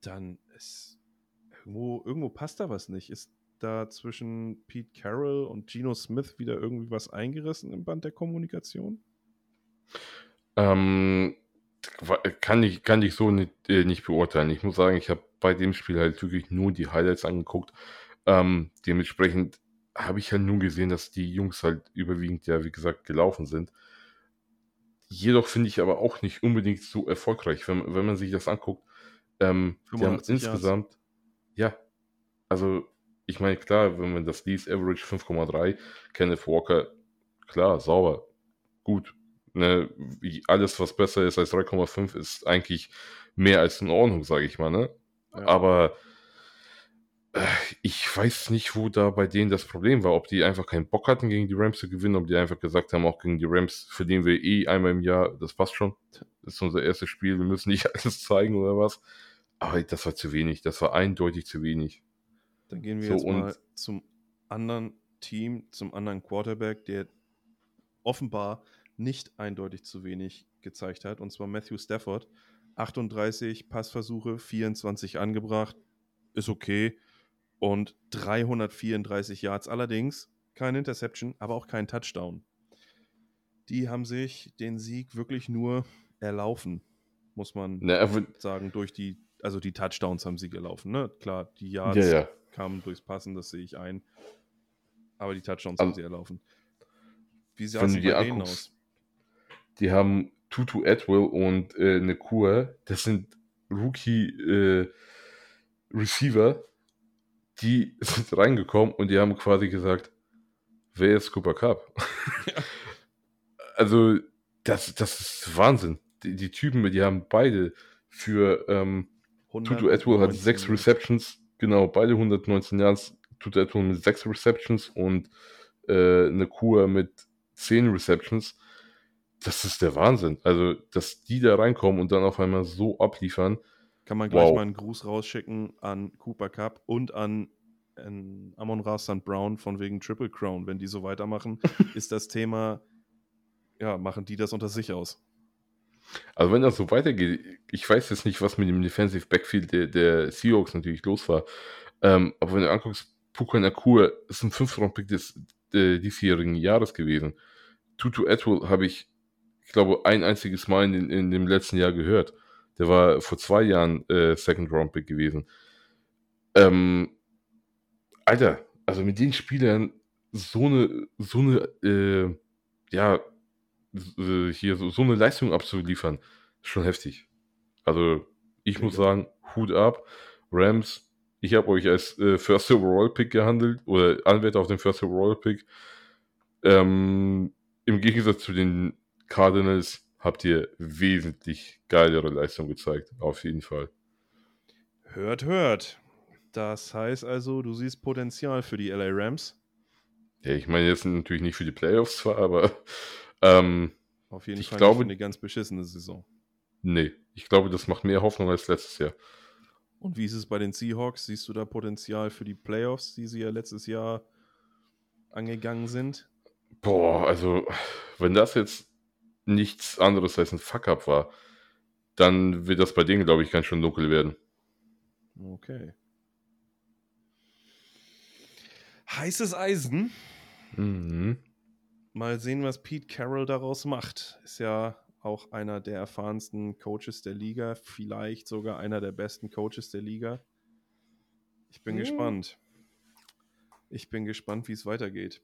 dann ist irgendwo, irgendwo passt da was nicht. Ist da zwischen Pete Carroll und Geno Smith wieder irgendwie was eingerissen im Band der Kommunikation? Ähm, kann ich, kann ich so nicht, äh, nicht beurteilen. Ich muss sagen, ich habe bei dem Spiel halt wirklich nur die Highlights angeguckt. Ähm, dementsprechend habe ich halt nur gesehen, dass die Jungs halt überwiegend ja, wie gesagt, gelaufen sind. Jedoch finde ich aber auch nicht unbedingt so erfolgreich, wenn, wenn man sich das anguckt. Ähm, die haben 85 Yards. insgesamt, ja, also ich meine, klar, wenn man das liest, Average 5,3, Kenneth Walker, klar, sauber, gut. Ne, alles, was besser ist als 3,5, ist eigentlich mehr als in Ordnung, sage ich mal. Ne? Ja. Aber ich weiß nicht, wo da bei denen das Problem war. Ob die einfach keinen Bock hatten, gegen die Rams zu gewinnen, ob die einfach gesagt haben, auch gegen die Rams verlieren wir eh einmal im Jahr, das passt schon. Das ist unser erstes Spiel, wir müssen nicht (laughs) alles zeigen oder was. Aber das war zu wenig, das war eindeutig zu wenig. Dann gehen wir So, jetzt mal zum anderen Team, zum anderen Quarterback, der offenbar nicht eindeutig zu wenig gezeigt hat, und zwar Matthew Stafford. 38 Passversuche, 24 angebracht, ist okay. Und 334 Yards allerdings, keine Interception, aber auch kein Touchdown. Die haben sich den Sieg wirklich nur erlaufen, muss man Na, sagen, durch die, also die Touchdowns haben sie gelaufen, ne? Klar, die Yards ja, ja. kamen durchs Passen, das sehe ich ein. Aber die Touchdowns Also, haben sie erlaufen. Wie sah es bei denen aus? Die haben Tutu Atwell und äh, Nakua. Das sind Rookie-Receiver. Die (laughs) sind reingekommen und die haben quasi gesagt, wer ist Cooper Cup? (laughs) Also, das, das ist Wahnsinn. Die, die Typen, die haben beide für ähm, Tutu Atwell hat 119 sechs. Receptions, genau, beide 119 Yards. Tutu Atwell mit sechs Receptions und äh, Nakua mit 10 Receptions. Das ist der Wahnsinn. Also, dass die da reinkommen und dann auf einmal so abliefern. Kann man gleich Wow. mal einen Gruß rausschicken an Cooper Cup und an, an Amon Ra St. Brown von wegen Triple Crown. Wenn die so weitermachen, (laughs) ist das Thema, ja, machen die das unter sich aus. Also, wenn das so weitergeht, ich weiß jetzt nicht, was mit dem Defensive Backfield der, der Seahawks natürlich los war. Ähm, aber wenn du anguckst, Puka Nakua ist ein Fünf-Round-Pick des äh, diesjährigen Jahres gewesen. Tutu Atwell habe ich, ich glaube, ein einziges Mal in, in dem letzten Jahr gehört. Der war vor zwei Jahren äh, Second-Round-Pick gewesen. Ähm, Alter, also mit den Spielern so eine, so eine, äh, ja, hier so, so eine Leistung abzuliefern, ist schon heftig. Also, ich muss sagen, Hut ab. Rams, ich habe euch als äh, First Overall Pick gehandelt oder Anwärter auf den First Overall Pick. Ähm, Im Gegensatz zu den Cardinals habt ihr wesentlich geilere Leistung gezeigt, auf jeden Fall. Hört, hört. Das heißt also, du siehst Potenzial für die LA Rams. Ja, ich meine jetzt natürlich nicht für die Playoffs zwar, aber (laughs) ähm, Auf jeden Ich Fall glaube- eine ganz beschissene Saison. nee, ich glaube, das macht mehr Hoffnung als letztes Jahr. Und wie ist es bei den Seahawks? Siehst du da Potenzial für die Playoffs, die sie ja letztes Jahr angegangen sind? Boah, also, wenn das jetzt nichts anderes als ein Fuck-up war, dann wird das bei denen, glaube ich, ganz schön dunkel werden. Okay. Heißes Eisen. Mhm. Mal sehen, was Pete Carroll daraus macht. Ist ja auch einer der erfahrensten Coaches der Liga, vielleicht sogar einer der besten Coaches der Liga. Ich bin Ja. gespannt. Ich bin gespannt, wie es weitergeht.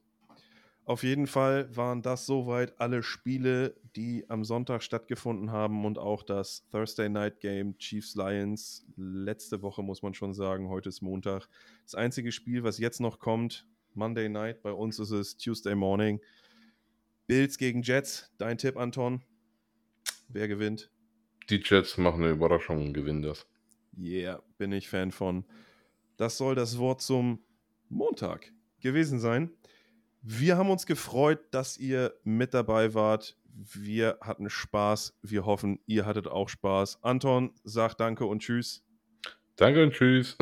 Auf jeden Fall waren das soweit alle Spiele, die am Sonntag stattgefunden haben und auch das Thursday Night Game Chiefs Lions. Letzte Woche muss man schon sagen, heute ist Montag. Das einzige Spiel, was jetzt noch kommt, Monday Night, bei uns ist es Tuesday Morning. Bills gegen Jets. Dein Tipp, Anton? Wer gewinnt? Die Jets machen eine Überraschung und gewinnen das. Yeah, bin ich Fan von. Das soll das Wort zum Montag gewesen sein. Wir haben uns gefreut, dass ihr mit dabei wart. Wir hatten Spaß. Wir hoffen, ihr hattet auch Spaß. Anton sagt Danke und Tschüss. Danke und tschüss.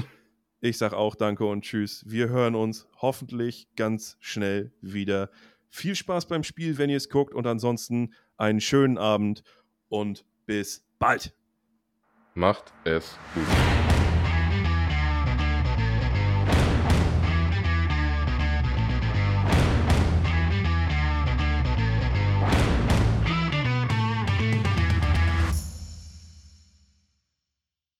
Ich sag auch Danke und Tschüss. Wir hören uns hoffentlich ganz schnell wieder. Viel Spaß beim Spiel, wenn ihr es guckt. Und ansonsten einen schönen Abend und bis bald. Macht es gut.